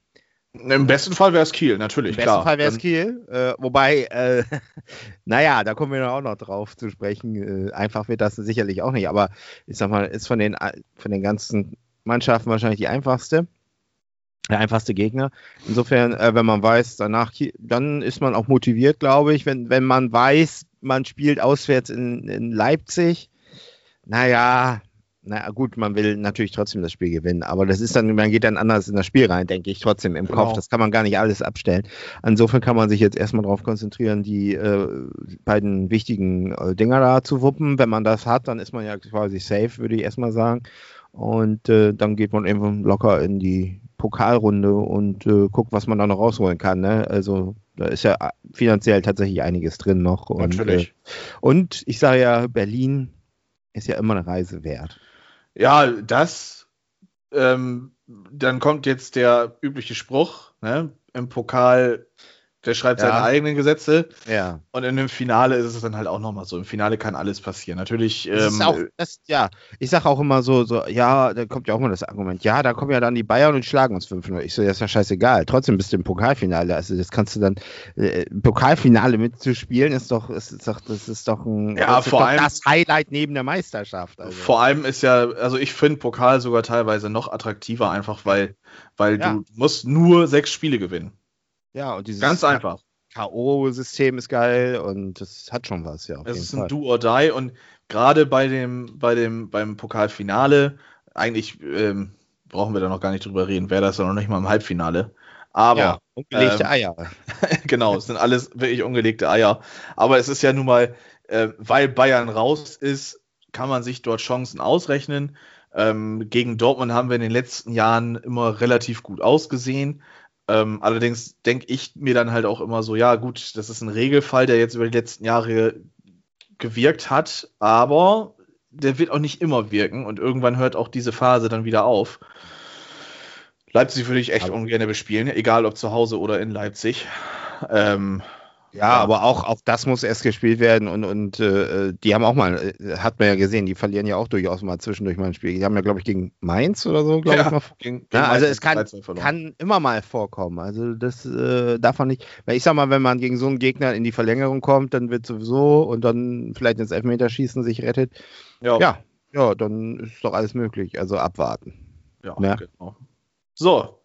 S2: Im besten Fall wäre es Kiel, natürlich. Im
S3: besten Fall wäre es Kiel. Äh, wobei, äh, naja, da kommen wir auch noch drauf zu sprechen. Äh, einfach wird das sicherlich auch nicht. Aber ich sag mal, ist von den, von den ganzen Mannschaften wahrscheinlich die einfachste. Der einfachste Gegner. Insofern, äh, wenn man weiß, danach, dann ist man auch motiviert, glaube ich. Wenn, wenn man weiß, man spielt auswärts in, in Leipzig, naja, na gut, man will natürlich trotzdem das Spiel gewinnen, aber das ist dann, man geht dann anders in das Spiel rein, denke ich, trotzdem im genau. Kopf. Das kann man gar nicht alles abstellen. Insofern kann man sich jetzt erstmal darauf konzentrieren, die äh, beiden wichtigen äh, Dinger da zu wuppen. Wenn man das hat, dann ist man ja quasi safe, würde ich erstmal sagen. Und äh, dann geht man eben locker in die Pokalrunde und äh, guckt, was man da noch rausholen kann. Ne? Also da ist ja finanziell tatsächlich einiges drin noch.
S2: Und, Natürlich.
S3: Äh, und ich sage ja, Berlin ist ja immer eine Reise wert.
S2: Ja, das, ähm, dann kommt jetzt der übliche Spruch, ne? Im Pokal der schreibt ja. seine eigenen Gesetze.
S3: Ja.
S2: Und in dem Finale ist es dann halt auch nochmal so. Im Finale kann alles passieren. Natürlich.
S3: Ähm, auch, das, ja, ich sage auch immer so, so, ja, da kommt ja auch immer das Argument, ja, da kommen ja dann die Bayern und schlagen uns 5-0. Ich so, das ist ja scheißegal. Trotzdem bist du im Pokalfinale. Also das kannst du dann, äh, Pokalfinale mitzuspielen, ist doch, ist, ist doch, das ist doch ein
S2: ja, vor allem,
S3: das Highlight neben der Meisterschaft.
S2: Also. Vor allem ist ja, also ich finde Pokal sogar teilweise noch attraktiver, einfach weil, weil ja. du musst nur sechs Spiele gewinnen.
S3: Ja, und dieses
S2: ganz einfach.
S3: K.O.-System ist geil und das hat schon was, ja.
S2: Es ist ein Fall. Do or Die und gerade bei dem, bei dem, beim Pokalfinale, eigentlich ähm, brauchen wir da noch gar nicht drüber reden, wäre das ja noch nicht mal im Halbfinale. Aber. Ja,
S3: ungelegte ähm, Eier.
S2: genau, es sind alles wirklich ungelegte Eier. Aber es ist ja nun mal, äh, weil Bayern raus ist, kann man sich dort Chancen ausrechnen. Ähm, gegen Dortmund haben wir in den letzten Jahren immer relativ gut ausgesehen. Ähm, allerdings denke ich mir dann halt auch immer so, ja gut, das ist ein Regelfall, der jetzt über die letzten Jahre gewirkt hat, aber der wird auch nicht immer wirken und irgendwann hört auch diese Phase dann wieder auf. Leipzig würde ich echt aber ungern bespielen, egal ob zu Hause oder in Leipzig. Ähm,
S3: ja, aber auch, auch das muss erst gespielt werden und, und äh, die haben auch mal, äh, hat man ja gesehen, die verlieren ja auch durchaus mal zwischendurch mal ein Spiel. Die haben ja, glaube ich, gegen Mainz oder so, glaube ja, ich, mal. Gegen, gegen ja, also es kann, kann immer mal vorkommen. Also das äh, darf man nicht. Weil ich sag mal, wenn man gegen so einen Gegner in die Verlängerung kommt, dann wird sowieso und dann vielleicht ins Elfmeterschießen sich rettet. Ja. ja, ja, dann ist doch alles möglich. Also abwarten.
S2: Ja, ja. genau. So,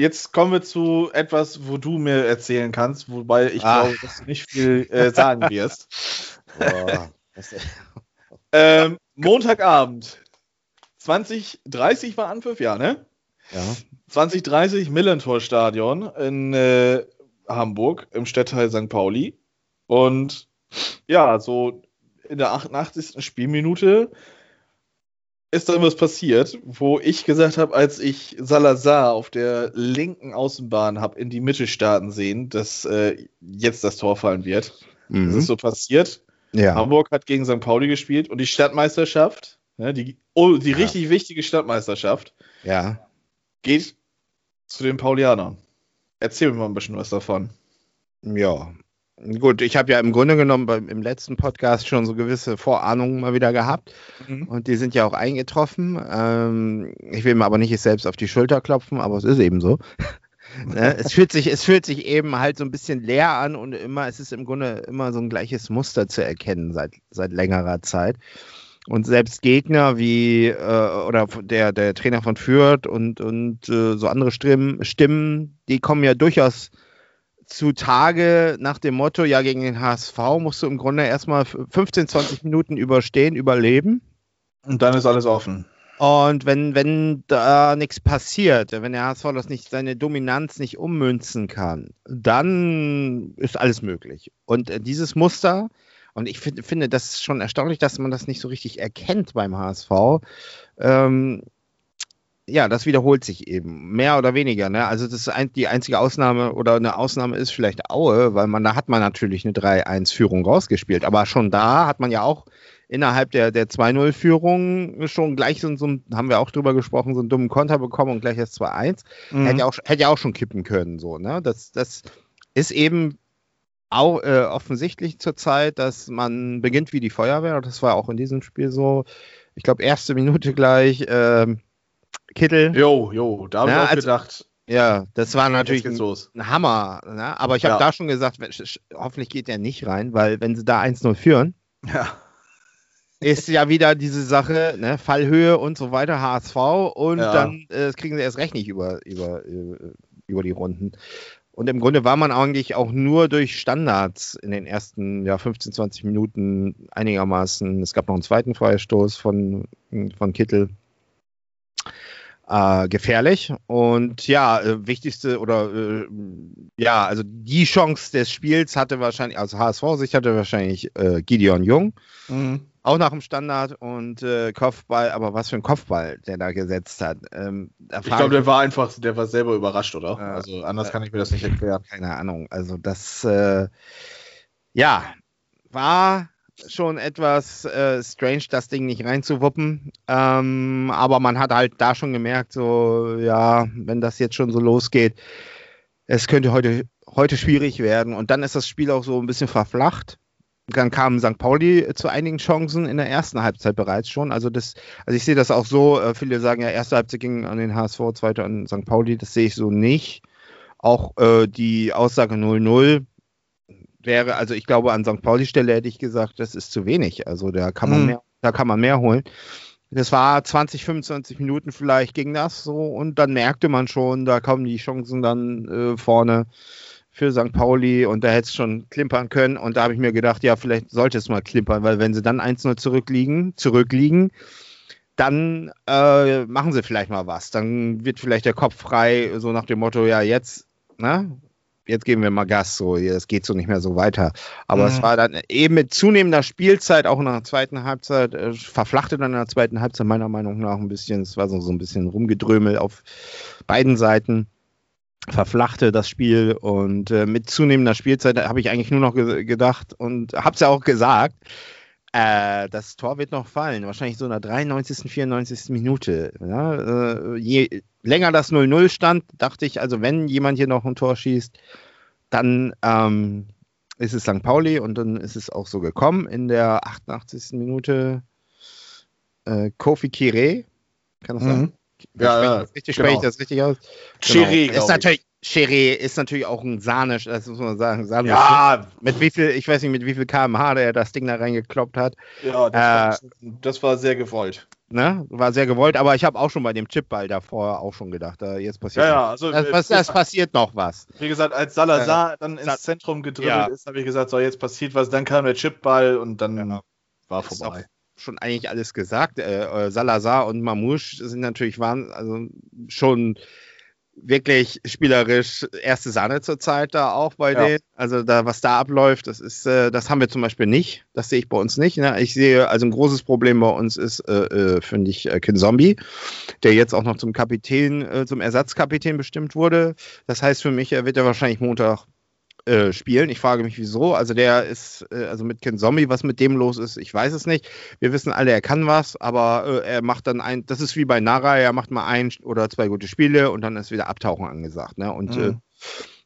S2: Jetzt kommen wir zu etwas, wo du mir erzählen kannst, wobei ich ah. glaube, dass du nicht viel äh, sagen wirst. ähm, Montagabend. 2030 war Anpfiff, ja, ne?
S3: Ja.
S2: 2030 Millentor-Stadion in äh, Hamburg im Stadtteil St. Pauli. Und ja, so in der 88. Spielminute ist dann was passiert, wo ich gesagt habe, als ich Salazar auf der linken Außenbahn habe in die Mitte starten sehen, dass äh, jetzt das Tor fallen wird. Mhm. Das ist so passiert.
S3: Ja.
S2: Hamburg hat gegen St. Pauli gespielt und die Stadtmeisterschaft, ne, die, oh, die ja. richtig wichtige Stadtmeisterschaft,
S3: ja.
S2: geht zu den Paulianern. Erzähl mir mal ein bisschen was davon.
S3: Ja, Gut, ich habe ja im Grunde genommen beim, im letzten Podcast schon so gewisse Vorahnungen mal wieder gehabt mhm. und die sind ja auch eingetroffen. Ähm, ich will mir aber nicht selbst auf die Schulter klopfen, aber es ist eben so. ne? es, fühlt sich, es fühlt sich eben halt so ein bisschen leer an und immer, es ist im Grunde immer so ein gleiches Muster zu erkennen seit, seit längerer Zeit. Und selbst Gegner wie äh, oder der, der Trainer von Fürth und, und äh, so andere Stimmen, Stimmen, die kommen ja durchaus zutage nach dem Motto, ja, gegen den HSV musst du im Grunde erstmal 15, 20 Minuten überstehen, überleben.
S2: Und dann ist alles offen.
S3: Und wenn, wenn da nichts passiert, wenn der HSV das nicht, seine Dominanz nicht ummünzen kann, dann ist alles möglich. Und äh, dieses Muster, und ich find, finde das schon erstaunlich, dass man das nicht so richtig erkennt beim HSV. Ähm, ja, das wiederholt sich eben, mehr oder weniger. Ne? Also das ist ein, die einzige Ausnahme oder eine Ausnahme ist vielleicht Aue, weil man da hat man natürlich eine 3-1-Führung rausgespielt. Aber schon da hat man ja auch innerhalb der, der 2-0-Führung schon gleich so, so haben wir auch drüber gesprochen, so einen dummen Konter bekommen und gleich das 2-1. Mhm. Hätte, ja auch, hätte ja auch schon kippen können, so, ne? Das, das ist eben auch äh, offensichtlich zurzeit, dass man beginnt wie die Feuerwehr. Das war auch in diesem Spiel so. Ich glaube, erste Minute gleich äh, Kittel.
S2: Jo, jo, da habe ich auch also, gedacht.
S3: Ja, das war natürlich ein, ein, Hammer. Ne? Aber ich habe ja. da schon gesagt, hoffentlich geht der nicht rein, weil wenn sie da 1-0 führen, ja ist ja wieder diese Sache, ne, Fallhöhe und so weiter, HSV und ja. dann äh, kriegen sie erst recht nicht über, über, äh, über die Runden. Und im Grunde war man eigentlich auch nur durch Standards in den ersten ja, 15, 20 Minuten einigermaßen. Es gab noch einen zweiten Freistoß von, von Kittel. Äh, gefährlich. Und ja, äh, wichtigste oder äh, ja, also die Chance des Spiels hatte wahrscheinlich, aus HSV-Sicht hatte wahrscheinlich äh, Gideon Jung. Mhm. Auch nach dem Standard und äh, Kopfball, aber was für ein Kopfball der da gesetzt hat. Ähm,
S2: ich glaube, der war einfach, der war selber überrascht, oder? Also anders kann ich mir das nicht erklären.
S3: Keine Ahnung. Also das, äh, ja, war schon etwas äh, strange, das Ding nicht reinzuwuppen. Ähm, aber man hat halt da schon gemerkt, so, ja, wenn das jetzt schon so losgeht, es könnte heute, heute schwierig werden. Und dann ist das Spiel auch so ein bisschen verflacht. Dann kam St. Pauli zu einigen Chancen in der ersten Halbzeit bereits schon. Also das, also ich sehe das auch so. Äh, viele sagen ja, erste Halbzeit ging an den HSV, zweite an St. Pauli. Das sehe ich so nicht. Auch äh, die Aussage 0-0 wäre, also ich glaube, an St. Pauli Stelle hätte ich gesagt, das ist zu wenig. Also da kann man mhm. mehr, da kann man mehr holen. Das war 20, 25 Minuten vielleicht ging das so und dann merkte man schon, da kommen die Chancen dann äh, vorne für St. Pauli und da hätte es schon klimpern können. Und da habe ich mir gedacht, ja, vielleicht sollte es mal klimpern, weil wenn sie dann 1-0 zurückliegen, zurückliegen, dann äh, machen sie vielleicht mal was. Dann wird vielleicht der Kopf frei, so nach dem Motto, ja, jetzt, ne? Jetzt geben wir mal Gas, so, es geht so nicht mehr so weiter. Aber mhm. es war dann eben mit zunehmender Spielzeit, auch in der zweiten Halbzeit, äh, verflachte dann in der zweiten Halbzeit meiner Meinung nach ein bisschen. Es war so, so ein bisschen rumgedrömel auf beiden Seiten verflachte das Spiel und äh, mit zunehmender Spielzeit habe ich eigentlich nur noch ge gedacht und habe es ja auch gesagt, äh, das Tor wird noch fallen, wahrscheinlich so in der 93., 94. Minute. Ja? Äh, je länger das 0-0 stand, dachte ich, also wenn jemand hier noch ein Tor schießt, dann ähm, ist es St. Pauli und dann ist es auch so gekommen in der 88. Minute. Äh, Kofi Kire, kann das mhm. sein?
S2: Ja, ja,
S3: richtig genau. spreche ich das richtig aus. Chiri, genau. ist natürlich Chiri ist natürlich auch ein Sahne, das muss man sagen. Sahne
S2: ja.
S3: Mit wie viel, ich weiß nicht, mit wie viel kmh der das Ding da reingekloppt hat.
S2: Ja, das, äh, war, das war sehr gewollt.
S3: Ne? War sehr gewollt, aber ich habe auch schon bei dem Chipball davor auch schon gedacht, äh, jetzt passiert
S2: ja, ja, also,
S3: das, das, passiert noch was.
S2: Wie gesagt, als Salazar äh, dann ins Zentrum gedribbelt ja. ist, habe ich gesagt, so jetzt passiert was, dann kam der Chipball und dann ja. war vorbei
S3: schon eigentlich alles gesagt. Äh, äh, Salazar und Mamouche sind natürlich waren, also schon wirklich spielerisch erste Sahne zurzeit da auch bei ja. denen. Also da, was da abläuft, das ist, äh, das haben wir zum Beispiel nicht. Das sehe ich bei uns nicht. Ne? Ich sehe, also ein großes Problem bei uns ist, äh, äh finde ich, äh, Kin Zombie, der jetzt auch noch zum Kapitän, äh, zum Ersatzkapitän bestimmt wurde. Das heißt für mich, er wird ja wahrscheinlich Montag äh, spielen. Ich frage mich, wieso. Also der ist, äh, also mit Ken Zombie, was mit dem los ist, ich weiß es nicht. Wir wissen alle, er kann was, aber äh, er macht dann ein, das ist wie bei Nara, er macht mal ein oder zwei gute Spiele und dann ist wieder Abtauchen angesagt. Ne? Und mhm.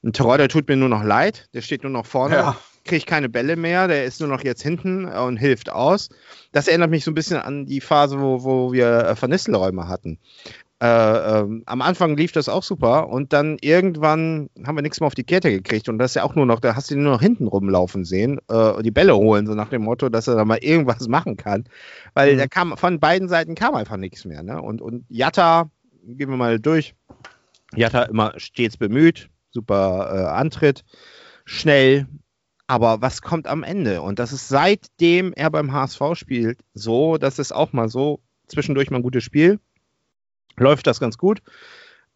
S3: ein Terror, der tut mir nur noch leid, der steht nur noch vorne. Ja kriegt keine Bälle mehr, der ist nur noch jetzt hinten und hilft aus. Das erinnert mich so ein bisschen an die Phase, wo, wo wir Vernistelräume hatten. Äh, ähm, am Anfang lief das auch super und dann irgendwann haben wir nichts mehr auf die Kette gekriegt und das ist ja auch nur noch, da hast du ihn nur noch hinten rumlaufen sehen, äh, die Bälle holen, so nach dem Motto, dass er da mal irgendwas machen kann. Weil mhm. da kam von beiden Seiten kam einfach nichts mehr. Ne? Und, und Jatta, gehen wir mal durch. Jatta immer stets bemüht, super äh, Antritt. schnell. Aber was kommt am Ende? Und das ist seitdem er beim HSV spielt so, dass es auch mal so zwischendurch mal ein gutes Spiel läuft das ganz gut.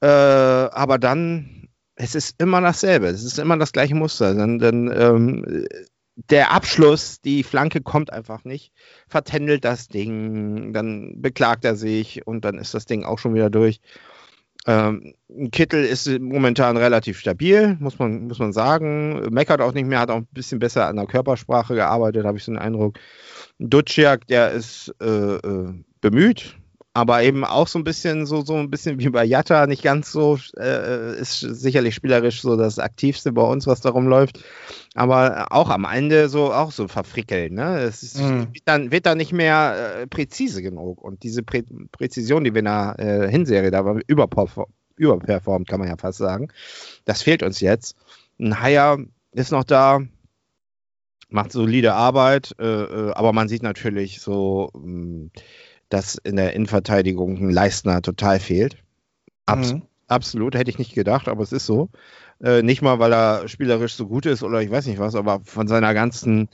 S3: Äh, aber dann, es ist immer dasselbe, es ist immer das gleiche Muster. Dann, dann ähm, der Abschluss, die Flanke kommt einfach nicht, vertändelt das Ding, dann beklagt er sich und dann ist das Ding auch schon wieder durch. Ähm, Kittel ist momentan relativ stabil, muss man, muss man sagen. Meckert auch nicht mehr, hat auch ein bisschen besser an der Körpersprache gearbeitet, habe ich so den Eindruck. Duciak, der ist äh, äh, bemüht, aber eben auch so ein bisschen so, so ein bisschen wie bei Jatta, nicht ganz so, äh, ist sicherlich spielerisch so das Aktivste bei uns, was darum läuft. Aber auch am Ende so auch so verfrickelt, ne? Es ist, mhm. wird, dann, wird dann nicht mehr äh, präzise genug. Und diese Prä Präzision, die wir in der äh, Hinserie da überperformt, kann man ja fast sagen. Das fehlt uns jetzt. Ein Haier ist noch da, macht solide Arbeit, äh, äh aber man sieht natürlich so. Mh, hm, dass in der Innenverteidigung ein Leistner total fehlt. Abs mhm. Absolut, hätte ich nicht gedacht, aber es ist so. Äh, nicht mal, weil er spielerisch so gut ist oder ich weiß nicht was, aber von seiner ganzen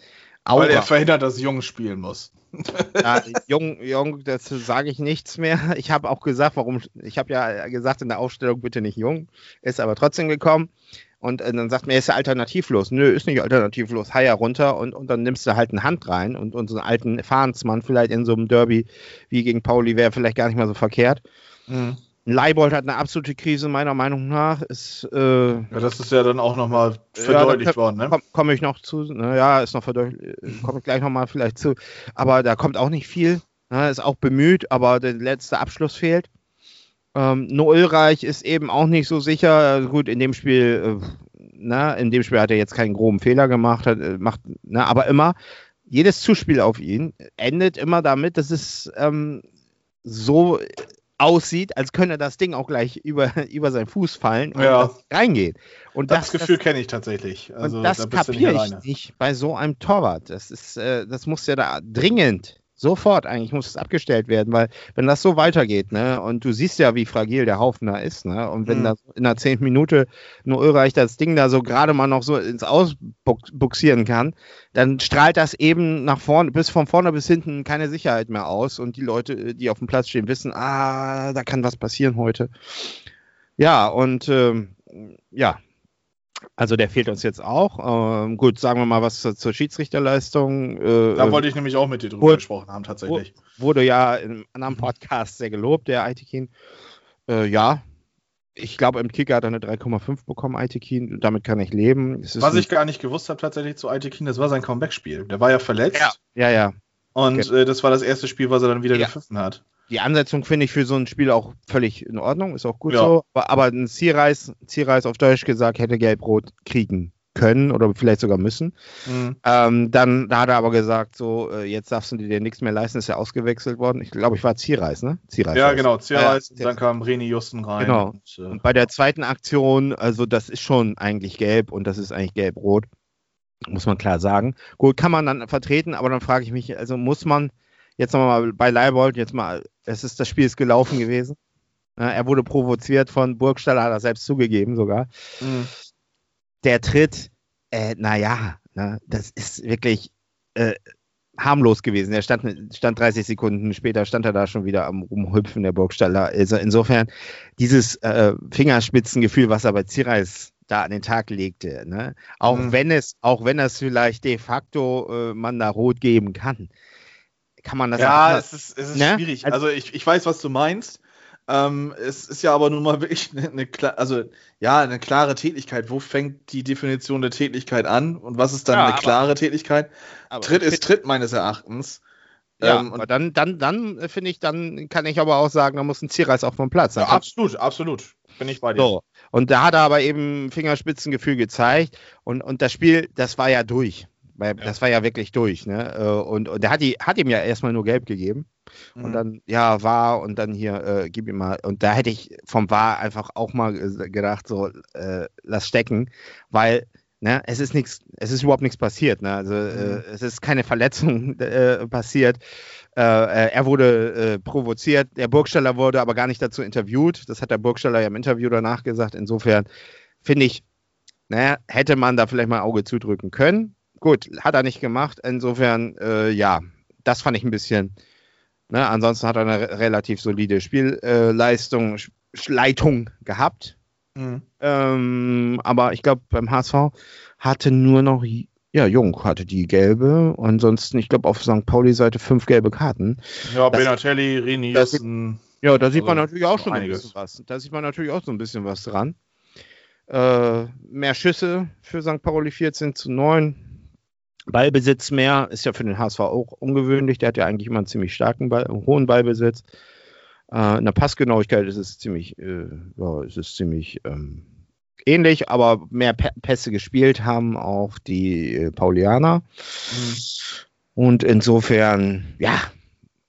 S2: Aura. Weil er verhindert, dass Jung spielen muss.
S3: ja, Jung, Jung, dazu sage ich nichts mehr. Ich habe auch gesagt, warum, ich habe ja gesagt in der Aufstellung bitte nicht Jung, ist aber trotzdem gekommen. Und äh, dann sagt mir, er ist ja alternativlos. Nö, ist nicht alternativlos. Haier runter und, und dann nimmst du halt eine Hand rein und unseren alten Fahnsmann vielleicht in so einem Derby wie gegen Pauli wäre vielleicht gar nicht mal so verkehrt. Mhm. Leibold hat eine absolute Krise, meiner Meinung nach. Ist, äh,
S2: ja, das ist ja dann auch nochmal verdeutlicht ja, worden, ne?
S3: Komme komm ich noch zu. Ja, ist noch verdeutlicht. Komme ich gleich nochmal vielleicht zu. Aber da kommt auch nicht viel. Ne? Ist auch bemüht, aber der letzte Abschluss fehlt. Ähm, Noelreich ist eben auch nicht so sicher. Gut, in dem Spiel, äh, na, in dem Spiel hat er jetzt keinen groben Fehler gemacht, hat, äh, macht, na, aber immer, jedes Zuspiel auf ihn endet immer damit, dass es ähm, so aussieht, als könnte das Ding auch gleich über, über seinen Fuß fallen und ja. reingeht. Und
S2: das, das Gefühl kenne ich tatsächlich.
S3: Also, und das da kapiere ich nicht bei so einem Torwart. Das ist, äh, das muss ja da dringend Sofort eigentlich muss es abgestellt werden, weil wenn das so weitergeht, ne, und du siehst ja, wie fragil der Haufen da ist, ne, und wenn mhm. da in der zehnten Minute nur Ulreich das Ding da so gerade mal noch so ins Ausbuxieren kann, dann strahlt das eben nach vorne, bis von vorne bis hinten keine Sicherheit mehr aus und die Leute, die auf dem Platz stehen, wissen, ah, da kann was passieren heute. Ja, und ähm, ja, also der fehlt uns jetzt auch. Ähm, gut, sagen wir mal was zur, zur Schiedsrichterleistung.
S2: Äh, da wollte ich nämlich auch mit dir drüber wurde, gesprochen haben, tatsächlich.
S3: Wurde ja in einem Podcast sehr gelobt, der Aitekin. Äh, ja, ich glaube, im Kicker hat er eine 3,5 bekommen, Aitekin. Damit kann ich leben.
S2: Was ich gar nicht gewusst habe tatsächlich zu Aitekin, das war sein Comeback-Spiel. Der war ja verletzt.
S3: Ja, ja. ja.
S2: Und okay. äh, das war das erste Spiel, was er dann wieder ja. gepfiffen hat
S3: die Ansetzung finde ich für so ein Spiel auch völlig in Ordnung, ist auch gut ja. so. Aber, aber ein Zierreis, Zierreis auf Deutsch gesagt, hätte Gelb-Rot kriegen können oder vielleicht sogar müssen. Mhm. Ähm, dann da hat er aber gesagt, so, äh, jetzt darfst du dir nichts mehr leisten, ist ja ausgewechselt worden. Ich glaube, ich war Zierreis, ne?
S2: Zierreis. Ja, genau, Zierreis. Äh, dann kam Reni Justen rein.
S3: Genau. Und, äh, und bei der zweiten Aktion, also das ist schon eigentlich gelb und das ist eigentlich gelb-rot. Muss man klar sagen. Gut, kann man dann vertreten, aber dann frage ich mich, also muss man jetzt nochmal bei Leibold, jetzt mal, es ist das Spiel ist gelaufen gewesen. er wurde provoziert von Burgstaller, hat er selbst zugegeben sogar. Mhm. Der Tritt, äh, naja, ne, das ist wirklich äh, harmlos gewesen. Er stand, stand 30 Sekunden später, stand er da schon wieder am Rumhüpfen, der Burgstaller. Also insofern, dieses äh, Fingerspitzengefühl, was er bei Zireis da an den Tag legte, ne? auch mhm. wenn es, auch wenn es vielleicht de facto äh, man da rot geben kann, kann man das
S2: Ja, es ist, es ist ne? schwierig. Also, also ich, ich weiß, was du meinst. Ähm, es ist ja aber nun mal wirklich eine, eine, also, ja, eine klare Tätigkeit. Wo fängt die Definition der Tätigkeit an und was ist dann ja, eine aber, klare Tätigkeit? Tritt ist Tritt meines Erachtens.
S3: Ja, ähm, aber dann, dann, dann äh, finde ich, dann kann ich aber auch sagen, da muss ein Zierreiß auch vom Platz.
S2: Ja, absolut, absolut. Bin ich bei dir. So.
S3: Und da hat er aber eben Fingerspitzengefühl gezeigt und, und das Spiel, das war ja durch. Weil ja. das war ja wirklich durch, ne? Äh, und, und der hat, die, hat ihm ja erstmal nur gelb gegeben. Mhm. Und dann, ja, war und dann hier, äh, gib ihm mal. Und da hätte ich vom War einfach auch mal gedacht, so, äh, lass stecken, weil, ne, es ist nichts, es ist überhaupt nichts passiert, ne? Also äh, mhm. es ist keine Verletzung äh, passiert. Äh, er wurde provoziert, der Burgstaller wurde aber gar nicht dazu interviewt. Das hat der Burgstaller ja im Interview danach gesagt. Insofern finde ich, naja, hätte man da vielleicht mal ein Auge zudrücken können. Gut, hat er nicht gemacht. Insofern, äh, ja, das fand ich ein bisschen. Ne? Ansonsten hat er eine relativ solide Spielleistung, äh, Leitung gehabt. Mhm. Ähm, aber ich glaube, beim HSV hatte nur noch, ja, Jung hatte die gelbe. Ansonsten, ich glaube, auf St. Pauli-Seite fünf gelbe Karten.
S2: Ja, das, Benatelli, Rini,
S3: das, Ja, da sieht also man natürlich auch schon einiges. ein bisschen was. Da sieht man natürlich auch so ein bisschen was dran. Äh, mehr Schüsse für St. Pauli 14 zu 9. Ballbesitz mehr, ist ja für den HSV auch ungewöhnlich. Der hat ja eigentlich immer einen ziemlich starken, Ball, hohen Ballbesitz. Äh, in der Passgenauigkeit ist es ziemlich, äh, ja, ist es ziemlich ähm, ähnlich, aber mehr P Pässe gespielt haben auch die äh, Paulianer. Mhm. Und insofern, ja,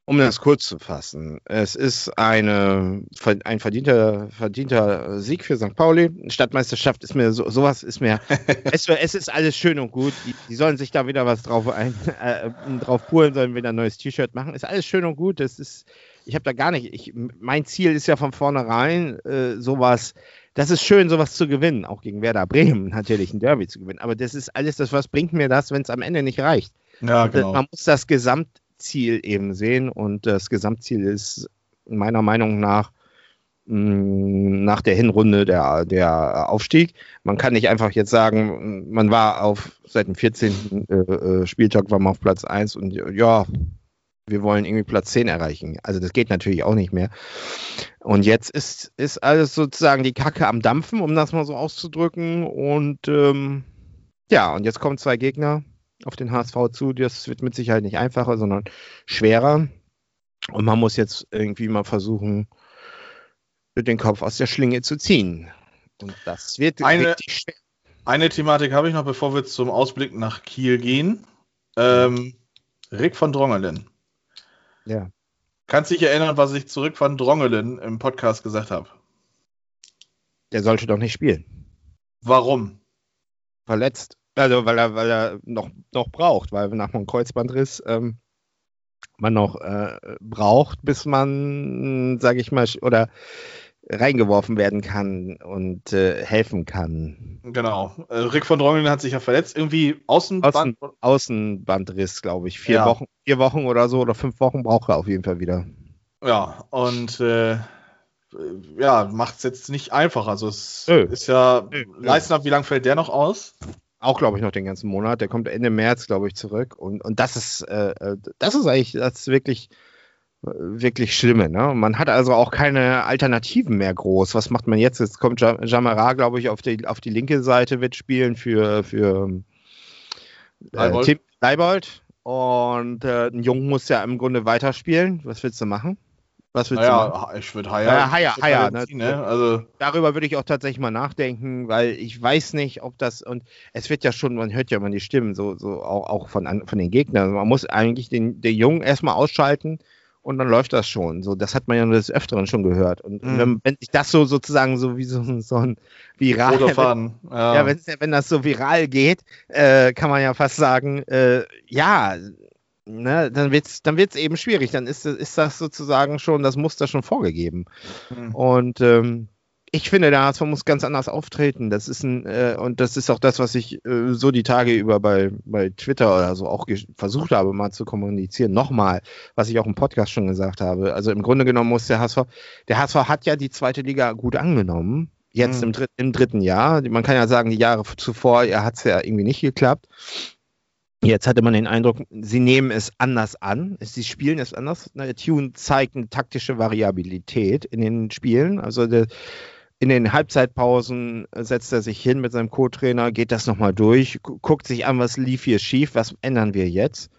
S3: um das kurz zu fassen, es ist eine, ein verdienter, verdienter Sieg für St. Pauli. Stadtmeisterschaft ist mir so, sowas ist mir, es, es, ist alles schön und gut. Die, die, sollen sich da wieder was drauf ein, äh, drauf pulen, sollen wieder ein neues T-Shirt machen. Ist alles schön und gut. Das ist, ich habe da gar nicht, ich, mein Ziel ist ja von vornherein äh, sowas, das ist schön, sowas zu gewinnen, auch gegen Werder Bremen natürlich ein Derby zu gewinnen. Aber das ist alles, das was bringt mir das, wenn es am Ende nicht reicht. Ja, genau. Man muss das Gesamt Ziel eben sehen. Und das Gesamtziel ist meiner Meinung nach mm, nach der Hinrunde der, der Aufstieg. Man kann nicht einfach jetzt sagen, man war auf seit dem 14. Äh, äh, Spieltag war man auf Platz 1 und ja, wir wollen irgendwie Platz 10 erreichen. Also das geht natürlich auch nicht mehr. Und jetzt ist, ist alles sozusagen die Kacke am Dampfen, um das mal so auszudrücken. Und ähm, ja, und jetzt kommen zwei Gegner, auf den HSV zu. Das wird mit Sicherheit nicht einfacher, sondern schwerer. Und man muss jetzt irgendwie mal versuchen, den Kopf aus der Schlinge zu ziehen. Und das wird
S2: eine, richtig schwer. Eine Thematik habe ich noch, bevor wir zum Ausblick nach Kiel gehen. Ähm, Rick von Drongelen.
S3: Ja.
S2: Kannst du dich erinnern, was ich zurück von Drongelen im Podcast gesagt habe?
S3: Der sollte doch nicht spielen.
S2: Warum?
S3: Verletzt. Also, weil er, weil er noch, noch braucht, weil nach einem Kreuzbandriss ähm, man noch äh, braucht, bis man, sage ich mal, oder reingeworfen werden kann und äh, helfen kann.
S2: Genau. Äh, Rick von Drongeln hat sich ja verletzt. Irgendwie Außenband Außen,
S3: Außenbandriss, glaube ich. Vier, ja. Wochen, vier Wochen oder so oder fünf Wochen braucht er auf jeden Fall wieder.
S2: Ja, und äh, ja, macht es jetzt nicht einfach. Also es Nö. ist ja, Nö. Leistner, wie lange fällt der noch aus?
S3: Auch, glaube ich, noch den ganzen Monat. Der kommt Ende März, glaube ich, zurück. Und, und das ist, äh, äh, das ist eigentlich, das ist wirklich, äh, wirklich Schlimme. Ne? Man hat also auch keine Alternativen mehr groß. Was macht man jetzt? Jetzt kommt Jamara, glaube ich, auf die, auf die linke Seite, wird spielen für, für äh, Tim Leibold. Und äh, ein Jung muss ja im Grunde weiterspielen. Was willst du machen?
S2: Was willst naja, du machen? Ich würde Haya.
S3: Ja, Haya, Haya. Ne? ne? Also. Darüber würde ich auch tatsächlich mal nachdenken, weil ich weiß nicht, ob das und es wird ja schon, man hört ja mal die Stimmen, so, so auch, auch von, von den Gegnern. Man muss eigentlich den, den Jungen erstmal ausschalten und dann läuft das schon. So, das hat man ja des Öfteren schon gehört. Und mhm. wenn, wenn sich das so sozusagen so wie so, so ein viral, wenn, ja, ja wenn, wenn das so viral geht, äh, kann man ja fast sagen, äh, ja, ne, dann wird es dann wird's eben schwierig. Dann ist, ist das sozusagen schon, das Muster schon vorgegeben. Mhm. Und ähm, ich finde, der HSV muss ganz anders auftreten. Das ist ein, äh, und das ist auch das, was ich äh, so die Tage über bei, bei Twitter oder so auch versucht habe, mal zu kommunizieren. Nochmal, was ich auch im Podcast schon gesagt habe. Also im Grunde genommen muss der HSV, der HSV hat ja die zweite Liga gut angenommen. Jetzt mhm. im, dritt, im dritten Jahr. Man kann ja sagen, die Jahre zuvor hat es ja irgendwie nicht geklappt. Jetzt hatte man den Eindruck, sie nehmen es anders an. Sie spielen es anders. Tune zeigt eine taktische Variabilität in den Spielen. Also der, in den Halbzeitpausen setzt er sich hin mit seinem Co-Trainer, geht das nochmal durch, guckt sich an, was lief hier schief, was ändern wir jetzt.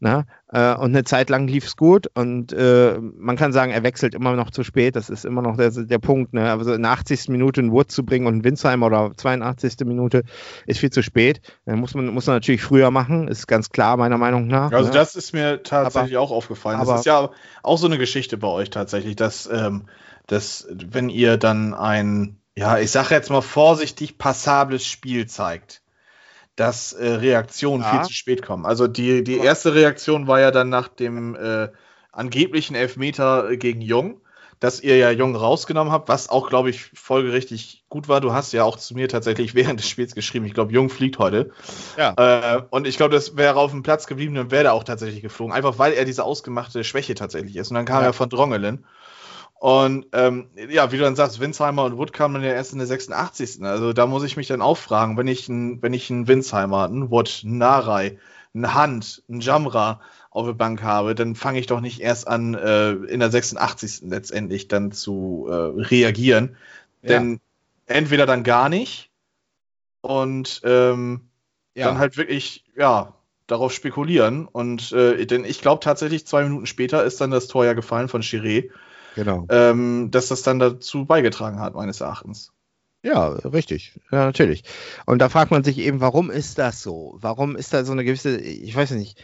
S3: Na? Äh, und eine Zeit lang lief es gut und äh, man kann sagen, er wechselt immer noch zu spät. Das ist immer noch der, der Punkt. Ne? Also in der 80. Minute einen Wurz zu bringen und einen Winsheimer oder 82. Minute ist viel zu spät. Dann muss man, muss man natürlich früher machen, ist ganz klar, meiner Meinung nach.
S2: Also ne? das ist mir tatsächlich aber, auch aufgefallen. Das ist ja auch so eine Geschichte bei euch tatsächlich, dass, ähm, dass wenn ihr dann ein, ja, ich sage jetzt mal vorsichtig, passables Spiel zeigt dass äh, Reaktionen ja. viel zu spät kommen. Also die, die erste Reaktion war ja dann nach dem äh, angeblichen Elfmeter gegen Jung, dass ihr ja Jung rausgenommen habt, was auch, glaube ich, folgerichtig gut war. Du hast ja auch zu mir tatsächlich während des Spiels geschrieben, ich glaube, Jung fliegt heute. Ja. Äh, und ich glaube, das wäre auf dem Platz geblieben, dann wäre er auch tatsächlich geflogen. Einfach weil er diese ausgemachte Schwäche tatsächlich ist. Und dann kam ja. er von Drongelen. Und ähm, ja, wie du dann sagst, Winsheimer und Wood kamen dann ja erst in der 86. Also da muss ich mich dann auch fragen, wenn ich einen wenn ich einen Winsheimer, einen Wood, einen Narei, einen Hand, einen Jamra auf der Bank habe, dann fange ich doch nicht erst an, äh, in der 86. letztendlich dann zu äh, reagieren. Ja. Denn entweder dann gar nicht und ähm, ja. dann halt wirklich, ja, darauf spekulieren. Und äh, denn ich glaube tatsächlich, zwei Minuten später ist dann das Tor ja gefallen von Chiré. Genau. Ähm, dass das dann dazu beigetragen hat, meines Erachtens.
S3: Ja, richtig. Ja, natürlich. Und da fragt man sich eben, warum ist das so? Warum ist da so eine gewisse, ich weiß nicht,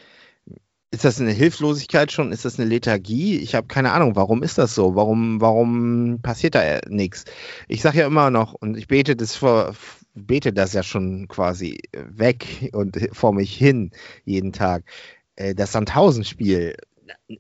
S3: ist das eine Hilflosigkeit schon? Ist das eine Lethargie? Ich habe keine Ahnung, warum ist das so? Warum, warum passiert da nichts? Ich sage ja immer noch, und ich bete das vor, bete das ja schon quasi weg und vor mich hin jeden Tag. Äh, das Sandhausen-Spiel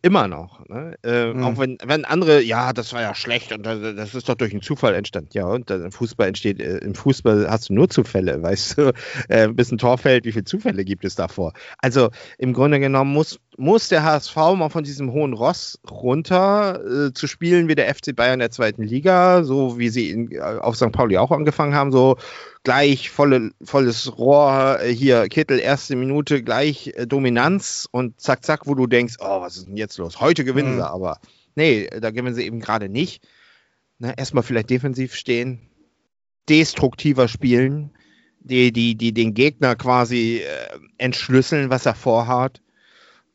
S3: immer noch. Ne? Äh, mhm. Auch wenn, wenn andere, ja, das war ja schlecht und das ist doch durch einen Zufall entstanden. Ja, und im Fußball entsteht, äh, im Fußball hast du nur Zufälle, weißt du, äh, bis ein Tor fällt, wie viele Zufälle gibt es davor? Also im Grunde genommen muss, muss der HSV mal von diesem hohen Ross runter äh, zu spielen wie der FC Bayern der zweiten Liga, so wie sie in, äh, auf St. Pauli auch angefangen haben, so gleich volle, volles Rohr, äh, hier Kittel, erste Minute, gleich äh, Dominanz und zack, zack, wo du denkst, oh, was ist denn jetzt los? Heute gewinnen mhm. sie, aber nee, da gewinnen sie eben gerade nicht. Ne, erstmal vielleicht defensiv stehen, destruktiver spielen, die, die, die den Gegner quasi äh, entschlüsseln, was er vorhat,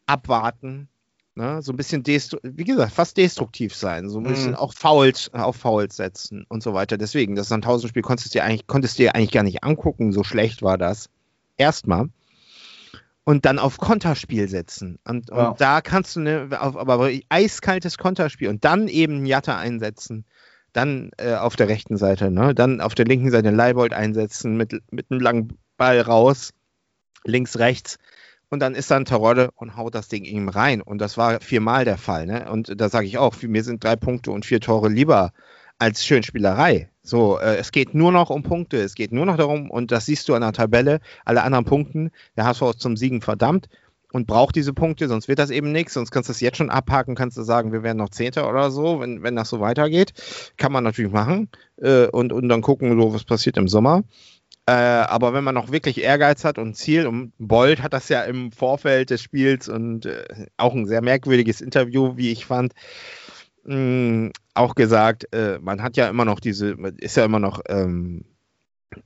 S3: abwarten Ne? So ein bisschen, wie gesagt, fast destruktiv sein, so ein bisschen mhm. auch Fouls, auf Fouls setzen und so weiter. Deswegen, das Sandhausen-Spiel konntest du dir eigentlich, konntest dir eigentlich gar nicht angucken, so schlecht war das. Erstmal. Und dann auf Konterspiel setzen. Und, ja. und da kannst du, ne, auf, aber eiskaltes Konterspiel und dann eben Jatta einsetzen. Dann äh, auf der rechten Seite, ne? dann auf der linken Seite Leibold einsetzen, mit, mit einem langen Ball raus, links, rechts und dann ist dann Terodde und haut das Ding ihm rein. Und das war viermal der Fall. Ne? Und da sage ich auch, mir sind drei Punkte und vier Tore lieber als Schönspielerei. So, äh, es geht nur noch um Punkte, es geht nur noch darum, und das siehst du an der Tabelle, alle anderen Punkten, der HSV ist zum Siegen verdammt und braucht diese Punkte, sonst wird das eben nichts, sonst kannst du es jetzt schon abhaken, kannst du sagen, wir werden noch Zehnter oder so, wenn, wenn das so weitergeht. Kann man natürlich machen äh, und, und dann gucken, so was passiert im Sommer. Äh, aber wenn man noch wirklich Ehrgeiz hat und Ziel, und Bolt hat das ja im Vorfeld des Spiels und äh, auch ein sehr merkwürdiges Interview, wie ich fand, mh, mm, auch gesagt, äh, man hat ja immer noch diese, ist ja immer noch, ähm,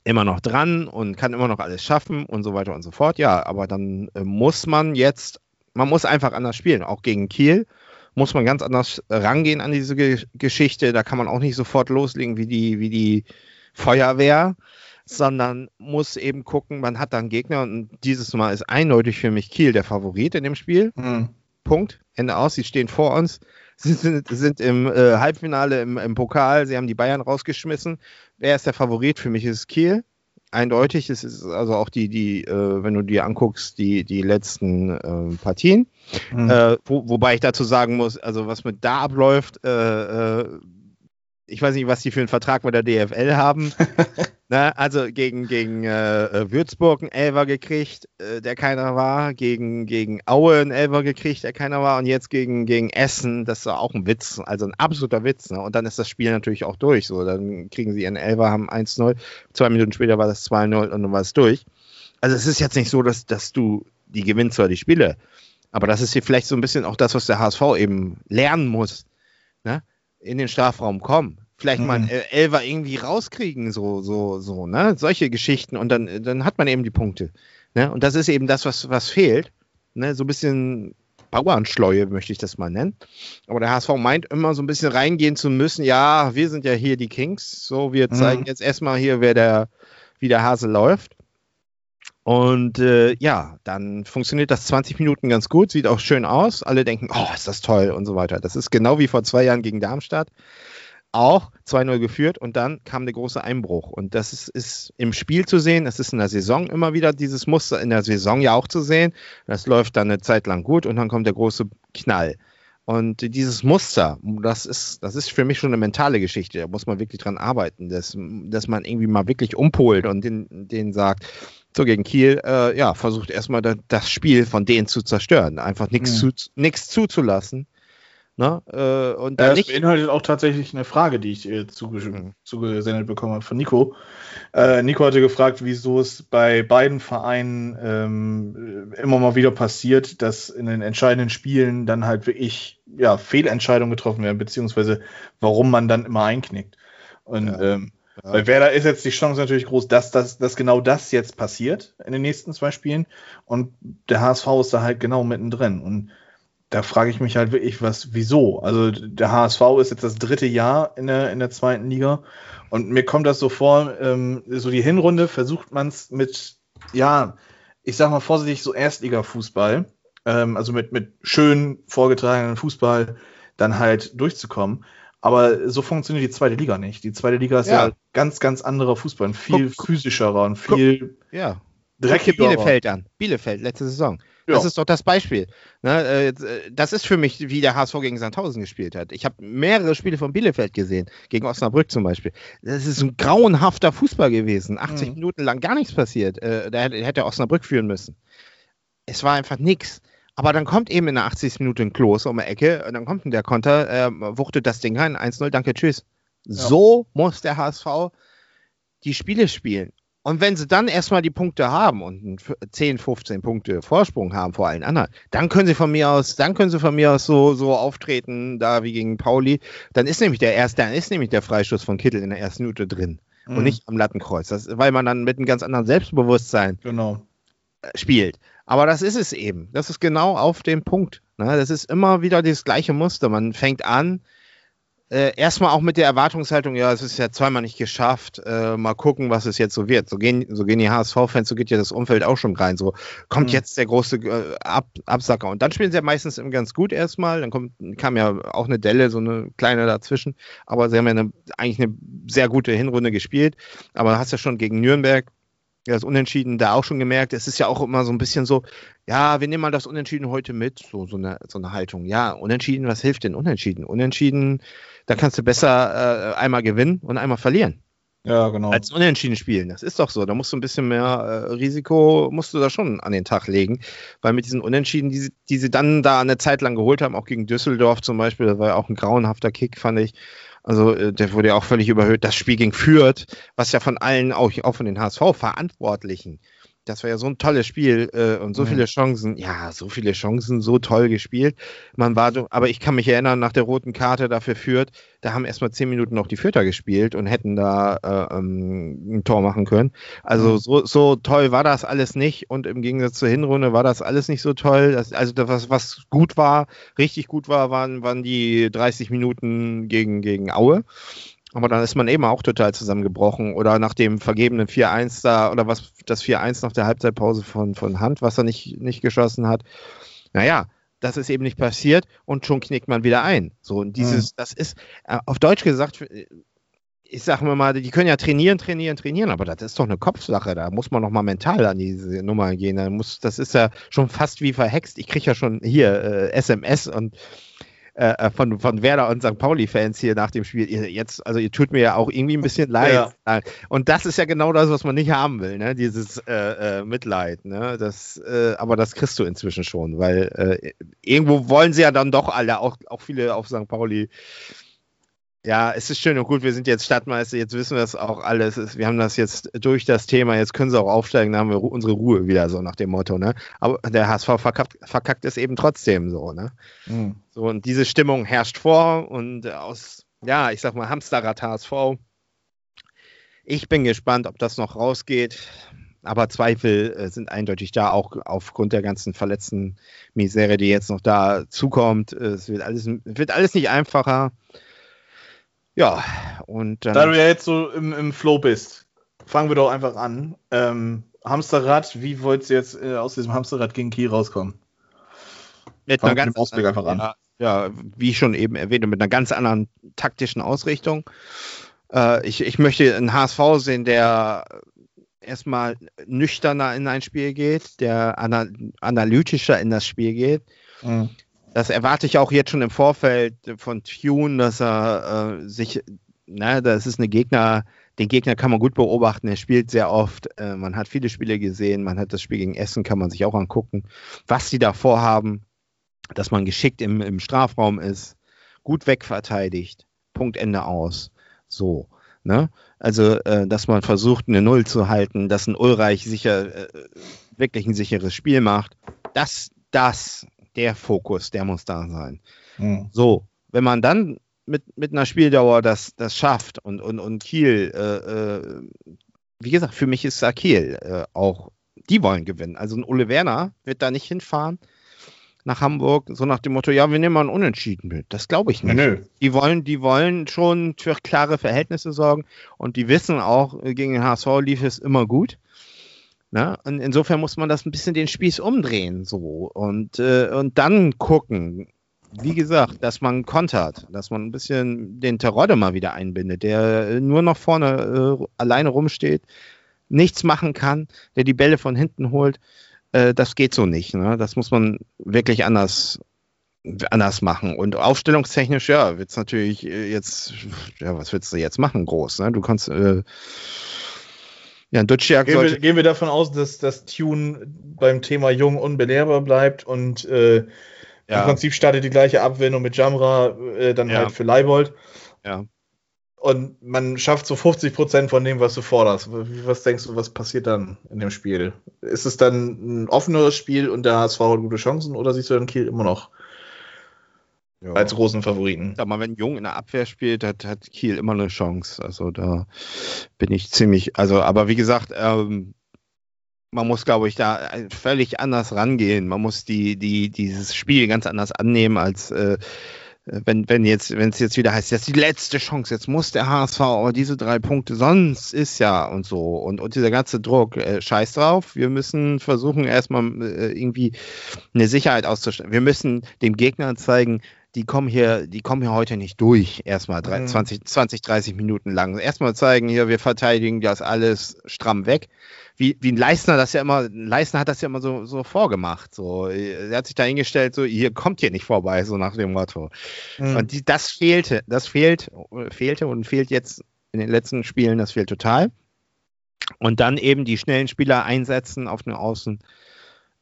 S3: immer noch dran und kann immer noch alles schaffen und so weiter und so fort. Ja, aber dann äh, muss man jetzt, man muss einfach anders spielen, auch gegen Kiel muss man ganz anders rangehen an diese Ge Geschichte. Da kann man auch nicht sofort loslegen wie die, wie die Feuerwehr sondern muss eben gucken, man hat dann Gegner und dieses Mal ist eindeutig für mich Kiel der Favorit in dem Spiel. Mhm. Punkt. Ende aus. Sie stehen vor uns. Sie sind, sind im äh, Halbfinale im, im, Pokal. Sie haben die Bayern rausgeschmissen. Wer ist der Favorit? Für mich ist es Kiel. Eindeutig. Es ist also auch die, die, äh, wenn du dir anguckst, die, die letzten äh, Partien. Mhm. Wo, wobei ich dazu sagen muss, also was mit da abläuft, äh, äh, ich weiß nicht, was die für einen Vertrag mit der DFL haben. Na, also gegen, gegen äh, äh, Würzburg einen Elver gekriegt, äh, der keiner war, gegen, gegen Aue einen Elver gekriegt, der keiner war, und jetzt gegen, gegen Essen, das war auch ein Witz, also ein absoluter Witz. Ne? Und dann ist das Spiel natürlich auch durch. So, dann kriegen sie ihren Elver, haben 1-0, zwei Minuten später war das 2-0 und dann war es durch. Also es ist jetzt nicht so, dass, dass du die gewinnst zwar die Spiele, aber das ist hier vielleicht so ein bisschen auch das, was der HSV eben lernen muss. Ne? In den Strafraum kommen. Vielleicht mhm. mal einen Elfer irgendwie rauskriegen, so, so, so, ne? Solche Geschichten und dann, dann hat man eben die Punkte. Ne? Und das ist eben das, was, was fehlt. Ne? So ein bisschen Bauernschleue, möchte ich das mal nennen. Aber der HSV meint immer so ein bisschen reingehen zu müssen. Ja, wir sind ja hier die Kings. So, wir mhm. zeigen jetzt erstmal hier, wer der, wie der Hase läuft. Und äh, ja, dann funktioniert das 20 Minuten ganz gut, sieht auch schön aus. Alle denken, oh, ist das toll und so weiter. Das ist genau wie vor zwei Jahren gegen Darmstadt. Auch 2-0 geführt und dann kam der große Einbruch. Und das ist, ist im Spiel zu sehen, das ist in der Saison immer wieder dieses Muster, in der Saison ja auch zu sehen. Das läuft dann eine Zeit lang gut und dann kommt der große Knall. Und dieses Muster, das ist, das ist für mich schon eine mentale Geschichte. Da muss man wirklich dran arbeiten, dass, dass man irgendwie mal wirklich umpolt und den, den sagt, so gegen Kiel, äh, ja, versucht erstmal da, das Spiel von denen zu zerstören. Einfach nichts
S2: Mhm.
S3: zu, nichts zuzulassen. Ne? Äh, und
S2: das
S3: nicht,
S2: beinhaltet auch tatsächlich eine Frage, die ich äh, zuge
S3: Mhm.
S2: zugesendet bekommen habe von Nico. Äh, Nico hatte gefragt, wieso es bei beiden Vereinen ähm, äh, immer mal wieder passiert, dass in den entscheidenden Spielen dann halt wirklich ja, Fehlentscheidungen getroffen werden, beziehungsweise warum man dann immer einknickt. Und
S3: Ja.
S2: ähm,
S3: Ja.
S2: bei Werder ist jetzt die Chance natürlich groß, dass, das, dass genau das jetzt passiert in den nächsten zwei Spielen. Und der HSV ist da halt genau mittendrin. Und da frage ich mich halt wirklich, was, wieso? Also der HSV ist jetzt das dritte Jahr in der, in der zweiten Liga und mir kommt das so vor, ähm, so die Hinrunde versucht man es mit, ja, ich sag mal vorsichtig, so Erstliga-Fußball, ähm, also mit, mit schön vorgetragenen Fußball dann halt durchzukommen. Aber so funktioniert die zweite Liga nicht. Die zweite Liga ist ja,
S3: Ja.
S2: ganz, ganz anderer Fußball, ein viel
S3: Guck-
S2: physischerer und viel
S3: ja, Guck dir
S2: dreckigerer.
S3: Bielefeld an. Bielefeld, letzte Saison.
S2: Ja.
S3: Das ist doch das Beispiel. Ne, äh, äh, das ist für mich, wie der HSV gegen Sandhausen gespielt hat. Ich habe mehrere Spiele von Bielefeld gesehen, gegen Osnabrück zum Beispiel. Das ist ein grauenhafter Fußball gewesen. 80
S2: Mhm.
S3: Minuten lang gar nichts passiert. Äh, da hätte, hätte Osnabrück führen müssen. Es war einfach nichts. Aber dann kommt eben in der 80. Minute ein Klos um die Ecke und dann kommt der Konter, äh, wuchtet das Ding rein, 1-0, danke, tschüss. So muss der HSV die Spiele spielen. Und wenn sie dann erstmal die Punkte haben und einen f- 10, 15 Punkte Vorsprung haben vor allen anderen, dann können sie von mir aus, dann können sie von mir aus so, so auftreten, da wie gegen Pauli. Dann ist nämlich der erste, dann ist nämlich der Freistoß von Kittel in der ersten Minute drin
S2: Mhm.
S3: und nicht am Lattenkreuz. Das, weil man dann mit einem ganz anderen Selbstbewusstsein
S2: Genau.
S3: Spielt. Aber das ist es eben. Das ist genau auf dem Punkt. Ne? Das ist immer wieder das gleiche Muster. Man fängt an, äh, erstmal auch mit der Erwartungshaltung, ja, es ist ja zweimal nicht geschafft, äh, mal gucken, was es jetzt so wird. So gehen, so gehen die HSV-Fans, so geht ja das Umfeld auch schon rein. So kommt
S2: Mhm.
S3: jetzt der große äh, Ab Absacker. Und dann spielen sie ja meistens eben ganz gut erstmal. Dann kommt, kam ja auch eine Delle, so eine kleine dazwischen. Aber sie haben ja eine, eigentlich eine sehr gute Hinrunde gespielt. Aber du hast ja schon gegen Nürnberg ja, das Unentschieden da auch schon gemerkt. Es ist ja auch immer so ein bisschen so, ja, wir nehmen mal das Unentschieden heute mit, so, so, eine, so eine Haltung. Ja, Unentschieden, was hilft denn Unentschieden? Unentschieden, da kannst du besser äh, einmal gewinnen und einmal verlieren,
S2: Ja, genau.
S3: als Unentschieden spielen. Das ist doch so. Da musst du ein bisschen mehr äh, Risiko, musst du da schon an den Tag legen, weil mit diesen Unentschieden, die, sie- die sie dann da eine Zeit lang geholt haben, auch gegen Düsseldorf zum Beispiel, das war ja auch ein grauenhafter Kick, fand ich. Also äh, der wurde ja auch völlig überhöht. Das Spiel gegen Fürth, was ja von allen, auch, auch von den HSV-Verantwortlichen, das war ja so ein tolles Spiel äh, und so
S2: Mhm.
S3: viele Chancen, ja, so viele Chancen, so toll gespielt. Man war, so- aber ich kann mich erinnern, nach der roten Karte dafür Fürth, da haben erstmal zehn Minuten noch die Fürther gespielt und hätten da äh, ähm, ein Tor machen können. Also
S2: Mhm.
S3: so, so toll war das alles nicht und im Gegensatz zur Hinrunde war das alles nicht so toll. Das, also das, was, was gut war, richtig gut war, waren, waren die 30 Minuten gegen, gegen Aue. Aber dann ist man eben auch total zusammengebrochen. Oder nach dem vergebenen 4-1 da, oder was das 4-1 nach der Halbzeitpause von, von Hand, was er nicht, nicht geschossen hat. Naja, das ist eben nicht passiert und schon knickt man wieder ein. So, und dieses, das ist, äh, auf Deutsch gesagt, äh, ich sag mir mal, die können ja trainieren, trainieren, trainieren, aber das ist doch eine Kopfsache. Da muss man noch mal mental an diese Nummer gehen. Da muss, das ist ja schon fast wie verhext. Ich kriege ja schon hier äh, SMS und äh, von, von Werder und St. Pauli-Fans hier nach dem Spiel. Ihr, jetzt, also ihr tut mir ja auch irgendwie ein bisschen leid. Und das ist ja genau das, was man nicht haben will, ne? Dieses äh, äh, Mitleid, ne? Das, äh, aber das kriegst du inzwischen schon, weil äh, irgendwo wollen sie ja dann doch alle, auch, auch viele auf St. Pauli. Ja, es ist schön und gut, wir sind jetzt Stadtmeister, jetzt wissen wir das auch alles. Es- Wir haben das jetzt durch das Thema, jetzt können sie auch aufsteigen, dann haben wir unsere Ruhe wieder, so nach dem Motto, ne? Aber der HSV verkackt, verkackt es eben trotzdem so, ne?
S2: Mhm.
S3: So, und diese Stimmung herrscht vor und aus, ja, ich sag mal, Hamsterrad HSV. Ich bin gespannt, ob das noch rausgeht. Aber Zweifel äh, sind eindeutig da, auch aufgrund der ganzen verletzten Misere, die jetzt noch da zukommt. Es wird alles, wird alles nicht einfacher. Ja, und dann.
S2: Da du ja jetzt so im, im Flow bist, fangen wir doch einfach an. Ähm, Hamsterrad, wie wolltest du jetzt äh, aus diesem Hamsterrad gegen Kiel rauskommen?
S3: mit
S2: Fangen
S3: einer
S2: wir mit
S3: ganz
S2: dem Ausblick einfach an.
S3: Ja, ja, wie schon eben erwähnt, mit einer ganz anderen taktischen Ausrichtung. Äh, ich, ich möchte einen HSV sehen, der erstmal nüchterner in ein Spiel geht, der ana analytischer in das Spiel geht.
S2: Mhm.
S3: Das erwarte ich auch jetzt schon im Vorfeld von Tune, dass er äh, sich, na, das ist eine Gegner, den Gegner kann man gut beobachten, er spielt sehr oft, äh, man hat viele Spiele gesehen, man hat das Spiel gegen Essen, kann man sich auch angucken, was die da vorhaben, dass man geschickt im, im Strafraum ist, gut wegverteidigt, Punkt Ende aus. So. Ne? Also, äh, dass man versucht, eine Null zu halten, dass ein Ulreich sicher äh, wirklich ein sicheres Spiel macht. Das, das der Fokus, der muss da sein. Mhm. So, wenn man dann mit, mit einer Spieldauer das, das schafft und, und, und Kiel, äh, äh, wie gesagt, für mich ist da Kiel äh, auch, die wollen gewinnen. Also ein Ole Werner wird da nicht hinfahren nach Hamburg, so nach dem Motto, ja, wir nehmen mal einen Unentschieden mit. Das glaube ich nicht. Nö. Die wollen, die wollen schon für klare Verhältnisse sorgen und die wissen auch, gegen den HSV lief es immer gut. Ne? Und insofern muss man das ein bisschen den Spieß umdrehen so und, äh, und dann gucken, wie gesagt, dass man kontert, dass man ein bisschen den Terodde mal wieder einbindet, der nur noch vorne äh, alleine rumsteht, nichts machen kann, der die Bälle von hinten holt. Äh, das geht so nicht. Ne? Das muss man wirklich anders anders machen. Und aufstellungstechnisch, ja, wird es natürlich äh, jetzt, ja, was willst du jetzt machen, groß? Ne? Du kannst äh,
S2: ja, Duciak gehen, wir, gehen wir davon aus, dass das Tune beim Thema Jung unbelehrbar bleibt und äh, ja. im Prinzip startet die gleiche Abwendung mit Jamra äh, dann ja. halt für Leibold.
S3: Ja.
S2: Und man schafft so 50 Prozent von dem, was du forderst. Was denkst du, was passiert dann in dem Spiel? Ist es dann ein offeneres Spiel und der HSV hat gute Chancen oder siehst du dann Kiel immer noch ja. als großen Favoriten.
S3: Sag mal, wenn Jung in der Abwehr spielt, hat, hat Kiel immer eine Chance. Also da bin ich ziemlich, also, aber wie gesagt, ähm, man muss, glaube ich, da völlig anders rangehen. Man muss die, die, dieses Spiel ganz anders annehmen, als äh, wenn, wenn jetzt, wenn es jetzt wieder heißt, jetzt die letzte Chance, jetzt muss der HSV aber diese drei Punkte, sonst ist ja und so. Und, und dieser ganze Druck, äh, scheiß drauf, wir müssen versuchen, erstmal äh, irgendwie eine Sicherheit auszustellen. Wir müssen dem Gegner zeigen, die kommen hier, die kommen hier heute nicht durch, erstmal mhm. 20, 20, 30 Minuten lang. Erstmal zeigen hier, wir verteidigen das alles stramm weg. Wie, wie ein Leistner das ja immer, Leistner hat das ja immer so, so vorgemacht. So, er hat sich da hingestellt, so, hier kommt hier nicht vorbei, so nach dem Motto. Mhm. Und die, das fehlte, das fehlt, fehlte und fehlt jetzt in den letzten Spielen, das fehlt total. Und dann eben die schnellen Spieler einsetzen auf den Außen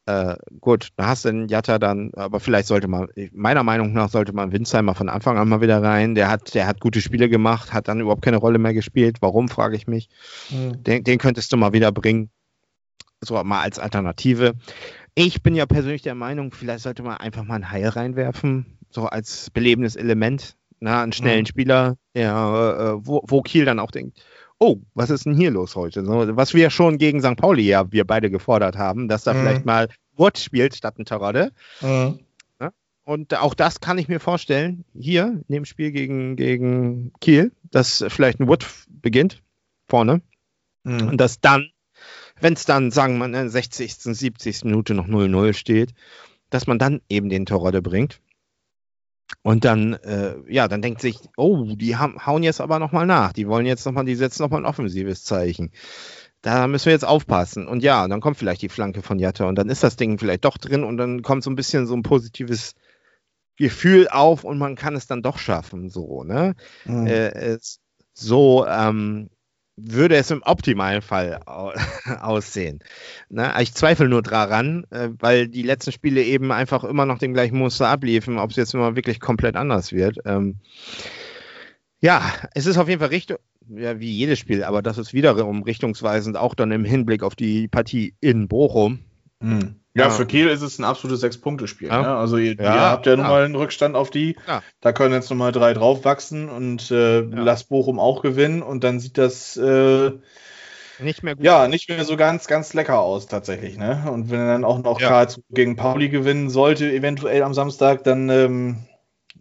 S3: äh, gut, da hast du den Jatta dann, aber vielleicht sollte man, meiner Meinung nach sollte man Winsheimer von Anfang an mal wieder rein. Der hat, der hat gute Spiele gemacht, hat dann überhaupt keine Rolle mehr gespielt. Warum, frage ich mich. Mhm. Den, den könntest du mal wieder bringen. So mal als Alternative. Ich bin ja persönlich der Meinung, vielleicht sollte man einfach mal einen Heil reinwerfen, so als belebendes Element. Na, einen schnellen mhm. Spieler, der, äh, wo, wo Kiel dann auch denkt, oh, was ist denn hier los heute? So, was wir schon gegen St. Pauli ja wir beide gefordert haben, dass da mhm. vielleicht mal Wood spielt statt ein Terodde. Mhm. Und auch das kann ich mir vorstellen, hier in dem Spiel gegen, gegen Kiel, dass vielleicht ein Wood beginnt, vorne. Mhm. Und dass dann, wenn es dann, sagen wir, in der 60., 70. Minute noch 0-0 steht, dass man dann eben den Terodde bringt. Und dann, äh, ja, dann denkt sich, oh, die haben, hauen jetzt aber nochmal nach. Die wollen jetzt nochmal, die setzen nochmal ein offensives Zeichen. Da müssen wir jetzt aufpassen. Und ja, dann kommt vielleicht die Flanke von Jatta und dann ist das Ding vielleicht doch drin und dann kommt so ein bisschen so ein positives Gefühl auf und man kann es dann doch schaffen, so, ne? Mhm. Äh, so, ähm, würde es im optimalen Fall aussehen. Ne? Ich zweifle nur daran, äh, weil die letzten Spiele eben einfach immer noch den gleichen Muster abliefen, ob es jetzt immer wirklich komplett anders wird. Ähm, ja, es ist auf jeden Fall richtig, ja, wie jedes Spiel, aber das ist wiederum richtungsweisend, auch dann im Hinblick auf die Partie in Bochum.
S2: Mhm. Ja, für Kiel ist es ein absolutes Sechs-Punkte-Spiel. Ja. Ne? Also ihr, ja, ihr, habt ja nun mal einen Rückstand auf die. Da können jetzt nochmal drei draufwachsen und äh, lasst Bochum auch gewinnen und dann sieht das äh,
S3: nicht mehr gut
S2: Ja, nicht mehr so ganz, ganz lecker aus tatsächlich. Ne? Und wenn er dann auch noch ja. gegen Pauli gewinnen sollte, eventuell am Samstag, dann ähm,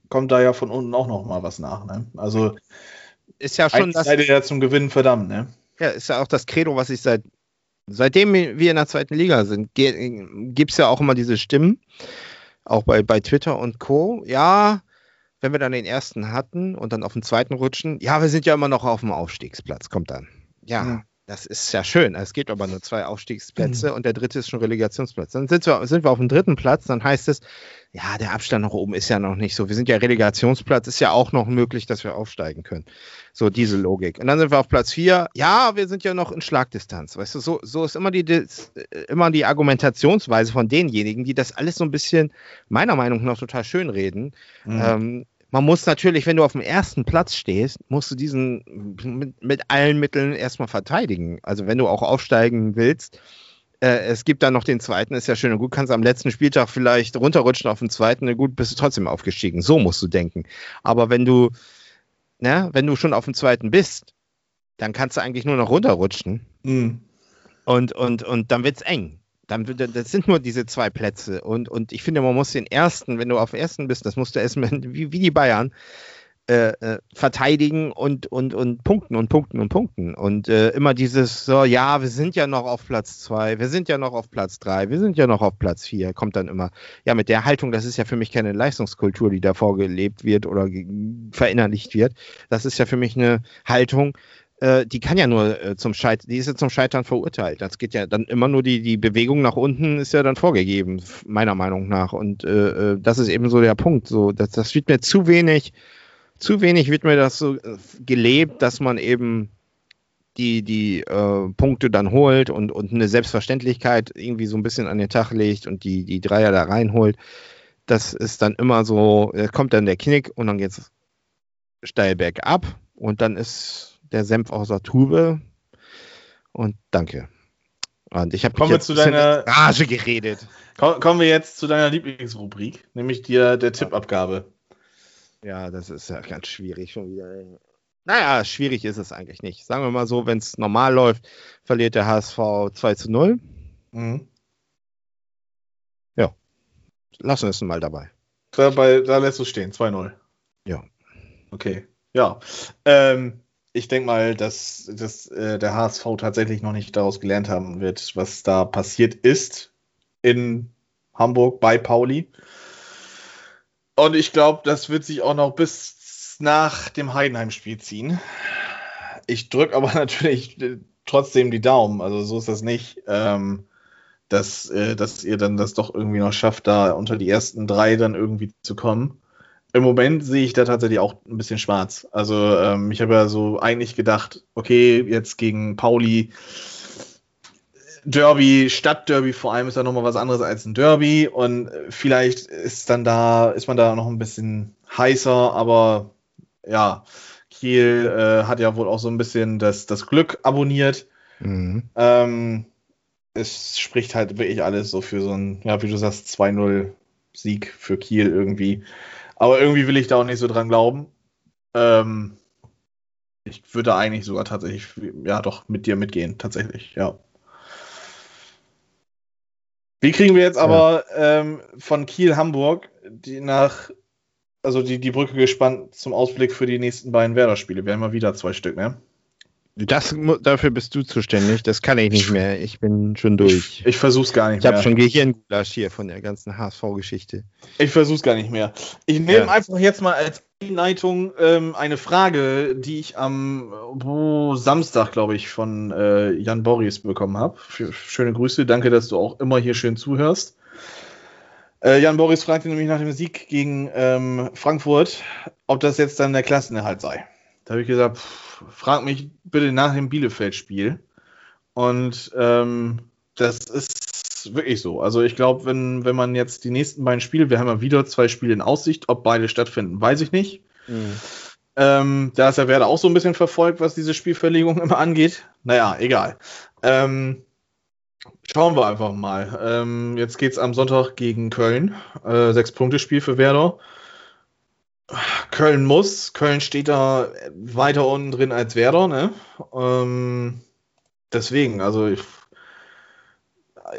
S2: kommt da ja von unten auch noch mal was nach. Ne? Also
S3: ist ja schon
S2: das. Seid ja zum Gewinnen verdammt, ne?
S3: Ja, ist ja auch das Credo, was ich seit seitdem wir in der zweiten Liga sind, gibt es ja auch immer diese Stimmen, auch bei, bei Twitter und Co. Ja, wenn wir dann den ersten hatten und dann auf den zweiten rutschen, ja, wir sind ja immer noch auf dem Aufstiegsplatz, kommt dann. Ja, mhm. Das ist ja schön. Es gibt aber nur zwei Aufstiegsplätze mhm. und der dritte ist schon Relegationsplatz. Dann sind wir, sind wir auf dem dritten Platz, dann heißt es, ja, der Abstand nach oben ist ja noch nicht so. Wir sind ja Relegationsplatz, ist ja auch noch möglich, dass wir aufsteigen können. So diese Logik. Und dann sind wir auf Platz vier. Ja, wir sind ja noch in Schlagdistanz. Weißt du, so, so ist immer die, immer die Argumentationsweise von denjenigen, die das alles so ein bisschen meiner Meinung nach total schön reden. Mhm. Ähm, man muss natürlich, wenn du auf dem ersten Platz stehst, musst du diesen mit, mit allen Mitteln erstmal verteidigen. Also wenn du auch aufsteigen willst, äh, es gibt dann noch den zweiten, ist ja schön und gut, kannst am letzten Spieltag vielleicht runterrutschen auf den zweiten, gut, bist du trotzdem aufgestiegen. So musst du denken. Aber wenn du, na, wenn du schon auf dem zweiten bist, dann kannst du eigentlich nur noch runterrutschen. Mhm. Und, und, und dann wird's eng dann, das sind nur diese zwei Plätze. Und, und ich finde, man muss den ersten, wenn du auf ersten bist, das musst du erstmal, wie, wie die Bayern, äh, äh, verteidigen und, und, und punkten und punkten und punkten. Und äh, immer dieses, so, ja, wir sind ja noch auf Platz zwei, wir sind ja noch auf Platz drei, wir sind ja noch auf Platz vier, kommt dann immer. Ja, mit der Haltung, das ist ja für mich keine Leistungskultur, die da vorgelebt wird oder verinnerlicht wird. Das ist ja für mich eine Haltung, äh, die kann ja nur äh, zum Scheitern, die ist ja zum Scheitern verurteilt. Das geht ja dann immer nur die, die Bewegung nach unten ist ja dann vorgegeben, meiner Meinung nach. Und äh, äh, das ist eben so der Punkt. So, das, das wird mir zu wenig, zu wenig wird mir das so äh, gelebt, dass man eben die, die äh, Punkte dann holt und, und eine Selbstverständlichkeit irgendwie so ein bisschen an den Tag legt und die, die Dreier da reinholt. Das ist dann immer so, kommt dann der Knick und dann geht's steil bergab und dann ist der Senf aus der Tube. Und danke. Und ich habe
S2: jetzt zu deiner
S3: Rage geredet.
S2: Kommen wir jetzt zu deiner Lieblingsrubrik, nämlich dir der Tippabgabe.
S3: Ja, das ist ja ganz schwierig schon wieder. Naja, schwierig ist es eigentlich nicht. Sagen wir mal so, wenn es normal läuft, verliert der HSV 2 zu 0. Mhm. Ja. Lassen wir es mal dabei.
S2: Dabei, da lässt du stehen, 2-0.
S3: Ja.
S2: Okay. Ja. Ähm, ich denke mal, dass, dass äh, der HSV tatsächlich noch nicht daraus gelernt haben wird, was da passiert ist in Hamburg bei Pauli. Und ich glaube, das wird sich auch noch bis nach dem Heidenheim-Spiel ziehen. Ich drücke aber natürlich äh, trotzdem die Daumen. Also so ist das nicht, ähm, dass, äh, dass ihr dann das doch irgendwie noch schafft, da unter die ersten drei dann irgendwie zu kommen im Moment sehe ich da tatsächlich auch ein bisschen schwarz. Also ähm, ich habe ja so eigentlich gedacht, okay, jetzt gegen Pauli Derby, Stadtderby vor allem ist ja nochmal was anderes als ein Derby und vielleicht ist dann da, ist man da noch ein bisschen heißer, aber ja, Kiel äh, hat ja wohl auch so ein bisschen das, das Glück abonniert. Mhm. Ähm, es spricht halt wirklich alles so für so ein, ja, wie du sagst, 2-0 Sieg für Kiel irgendwie. Aber irgendwie will ich da auch nicht so dran glauben. Ähm, ich würde eigentlich sogar tatsächlich, ja, doch mit dir mitgehen, tatsächlich, ja. Wie kriegen wir jetzt aber ja. ähm, von Kiel Hamburg die nach, also die, die Brücke gespannt zum Ausblick für die nächsten beiden Werder-Spiele? Wir haben mal wieder zwei Stück, ne?
S3: Das, dafür bist du zuständig. Das kann ich nicht mehr. Ich bin schon durch.
S2: Ich, ich versuch's gar nicht
S3: ich mehr. Ich habe schon Gehirngulasch hier von der ganzen HSV-Geschichte.
S2: Ich versuch's gar nicht mehr. Ich nehme ja. einfach jetzt mal als Einleitung ähm, eine Frage, die ich am oh, Samstag, glaube ich, von äh, Jan Boris bekommen habe. Schöne Grüße. Danke, dass du auch immer hier schön zuhörst. Äh, Jan Boris fragte nämlich nach dem Sieg gegen ähm, Frankfurt, ob das jetzt dann der Klassenerhalt sei. Da habe ich gesagt, pff, frag mich bitte nach dem Bielefeld-Spiel. Und ähm, das ist wirklich so. Also ich glaube, wenn, wenn man jetzt die nächsten beiden Spiele, wir haben ja wieder zwei Spiele in Aussicht, ob beide stattfinden, weiß ich nicht. Mhm. Ähm, da ist ja Werder auch so ein bisschen verfolgt, was diese Spielverlegung immer angeht. Naja, egal. Ähm, schauen wir einfach mal. Ähm, jetzt geht es am Sonntag gegen Köln. Äh, Sechs-Punkte-Spiel für Werder. Köln muss. Köln steht da weiter unten drin als Werder, ne? Ähm, deswegen, also ich,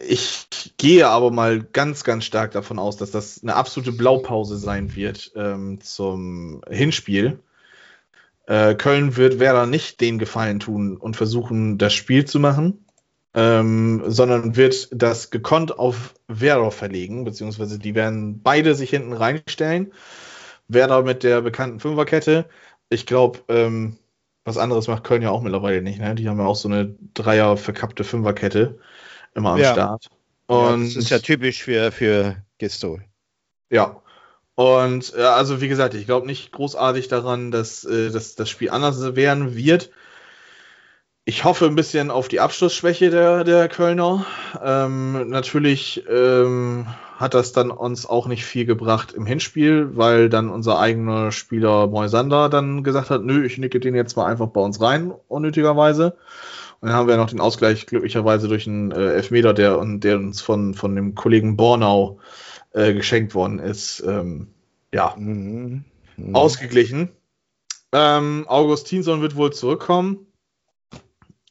S2: ich, gehe aber mal ganz, ganz stark davon aus, dass das eine absolute Blaupause sein wird ähm, zum Hinspiel. Äh, Köln wird Werder nicht den Gefallen tun und versuchen, das Spiel zu machen, ähm, sondern wird das gekonnt auf Werder verlegen, beziehungsweise die werden beide sich hinten reinstellen Werder mit der bekannten Fünferkette. Ich glaube, ähm, was anderes macht Köln ja auch mittlerweile nicht. Ne? Die haben ja auch so eine Dreier verkappte Fünferkette immer am
S3: Ja.
S2: Start.
S3: Ja,
S2: Und
S3: das ist ja typisch für, für Gistol.
S2: Ja. Und äh, also wie gesagt, ich glaube nicht großartig daran, dass, äh, dass das Spiel anders werden wird. Ich hoffe ein bisschen auf die Abschlussschwäche der, der Kölner. Ähm, natürlich ähm, hat das dann uns auch nicht viel gebracht im Hinspiel, weil dann unser eigener Spieler Moisander dann gesagt hat, nö, ich nicke den jetzt mal einfach bei uns rein, unnötigerweise. Und dann haben wir noch den Ausgleich glücklicherweise durch einen äh, Elfmeter, der, der uns von, von dem Kollegen Bornau äh, geschenkt worden ist. Ähm, ja,
S3: Mhm. Mhm.
S2: ausgeglichen. Ähm, Augustinsson wird wohl zurückkommen.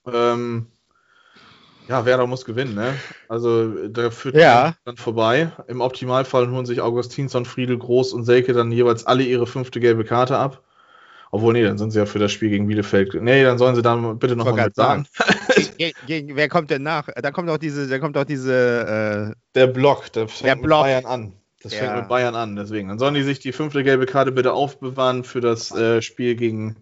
S2: Ähm, ja, Werder muss gewinnen, ne? Also da führt
S3: Ja.
S2: dann vorbei. Im Optimalfall holen sich Augustinsson, Friedel, Groß und Selke dann jeweils alle ihre fünfte gelbe Karte ab. Obwohl, nee, dann sind sie ja für das Spiel gegen Bielefeld. Nee, dann sollen sie dann bitte noch
S3: Wollte
S2: mal mit
S3: grad
S2: sagen.
S3: Ge gegen, wer kommt denn nach? Da kommt auch diese, da kommt auch diese, äh,
S2: Der Block, der fängt
S3: Der
S2: mit
S3: Block.
S2: Bayern an. Das fängt
S3: Ja.
S2: mit Bayern an, deswegen. Dann sollen die sich die fünfte gelbe Karte bitte aufbewahren für das äh, Spiel gegen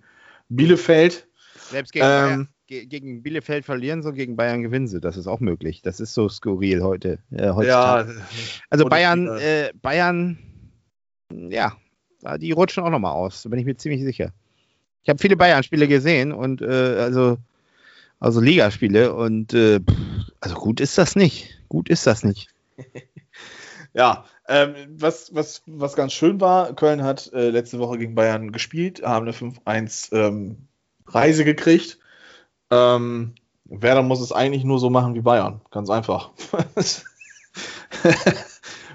S2: Bielefeld.
S3: selbst gegen,
S2: Ähm.
S3: Bayern, gegen Bielefeld verlieren, so gegen Bayern gewinnen sie. Das ist auch möglich. Das ist so skurril heute. Äh, heutzutage. also Bayern, äh, Bayern, ja, die rutschen auch nochmal aus. Da bin ich mir ziemlich sicher. Ich habe viele Bayern-Spiele gesehen und äh, also, also Ligaspiele und äh, pff, also gut ist das nicht. Gut ist das nicht.
S2: Ja, ähm, was, was, was ganz schön war, Köln hat äh, letzte Woche gegen Bayern gespielt, haben eine 5-1 ähm, Reise gekriegt. Ähm, Werder muss es eigentlich nur so machen wie Bayern. Ganz einfach.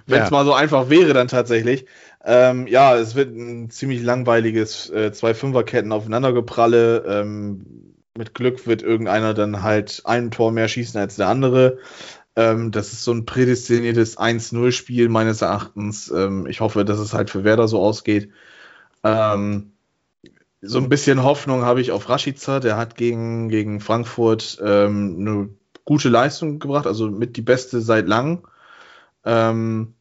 S2: Wenn es
S3: Ja.
S2: mal so einfach wäre, dann tatsächlich. Ähm, ja, es wird ein ziemlich langweiliges äh, zwei Fünferketten aufeinandergepralle. Ähm, mit Glück wird irgendeiner dann halt ein Tor mehr schießen als der andere. Ähm, das ist so ein prädestiniertes 1-0-Spiel meines Erachtens. Ähm, ich hoffe, dass es halt für Werder so ausgeht. Ähm, so ein bisschen Hoffnung habe ich auf Rashica. Der hat gegen, gegen Frankfurt ähm, eine gute Leistung gebracht, also mit die beste seit langem. Ähm,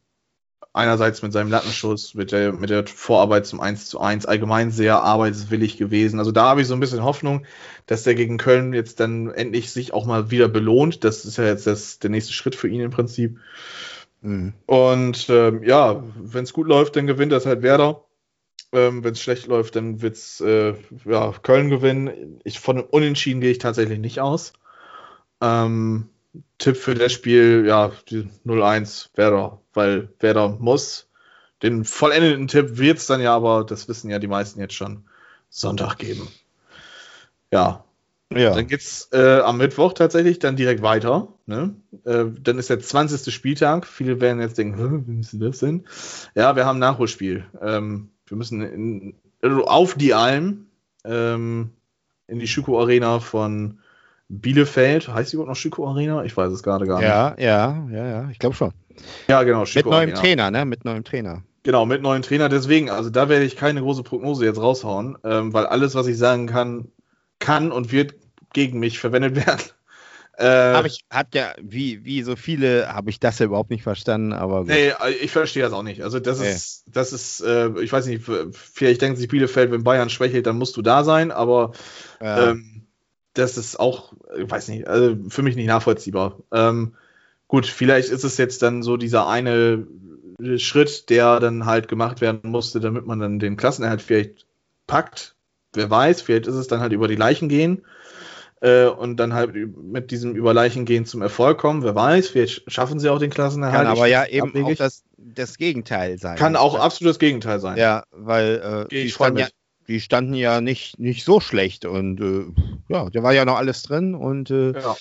S2: einerseits mit seinem Lattenschuss, mit der, mit der Vorarbeit zum 1 zu 1, allgemein sehr arbeitswillig gewesen. Also da habe ich so ein bisschen Hoffnung, dass der gegen Köln jetzt dann endlich sich auch mal wieder belohnt. Das ist ja jetzt das, der nächste Schritt für ihn im Prinzip.
S3: Mhm.
S2: Und ähm, ja, wenn es gut läuft, dann gewinnt das halt Werder. Ähm, wenn es schlecht läuft, dann wird es äh, ja, Köln gewinnen. Ich, von einem Unentschieden gehe ich tatsächlich nicht aus. Ähm, Tipp für das Spiel, ja, die 0-1 Werder, weil Werder muss. Den vollendeten Tipp wird es dann ja, aber das wissen ja die meisten jetzt schon, Sonntag geben. Ja,
S3: Ja.
S2: dann geht's äh, am Mittwoch tatsächlich dann direkt weiter. Ne? Äh, dann ist der 20. Spieltag. Viele werden jetzt denken, "Hä, wie ist das denn? Ja, wir haben ein Nachholspiel. Ähm, wir müssen in, also auf die Alm ähm, in die Schüko Arena von Bielefeld. Heißt die überhaupt noch Schüko Arena? Ich weiß es gerade gar nicht.
S3: Ja, ja, ja, ja, ich glaube schon.
S2: Ja, genau.
S3: Mit
S2: Schüko
S3: neuem
S2: Arena.
S3: Trainer, ne? Mit neuem Trainer.
S2: Genau, mit neuen Trainer. Deswegen, also da werde ich keine große Prognose jetzt raushauen, ähm, weil alles, was ich sagen kann, kann und wird gegen mich verwendet werden. Äh,
S3: Aber ich hat ja, wie, wie so viele, habe ich das ja überhaupt nicht verstanden, aber gut.
S2: Nee, ich verstehe das auch nicht. Also das
S3: Nee.
S2: ist, das ist, äh, ich weiß nicht, vielleicht denkt sich Bielefeld, wenn Bayern schwächelt, dann musst du da sein, aber
S3: Ja.
S2: ähm, das ist auch, ich weiß nicht, also für mich nicht nachvollziehbar. Ähm, gut, vielleicht ist es jetzt dann so dieser eine Schritt, der dann halt gemacht werden musste, damit man dann den Klassenerhalt vielleicht packt. Wer weiß, vielleicht ist es dann halt über die Leichen gehen äh, und dann halt mit diesem über Leichen gehen zum Erfolg kommen. Wer weiß, vielleicht schaffen sie auch den Klassenerhalt.
S3: Kann aber ja eben auch
S2: abwegig.
S3: das, das Gegenteil sein.
S2: Kann auch
S3: Das-
S2: absolut das Gegenteil sein.
S3: Ja, weil äh, die, standen ja, die standen ja nicht, nicht so schlecht und äh, ja, da war ja noch alles drin und, äh,
S2: Ja.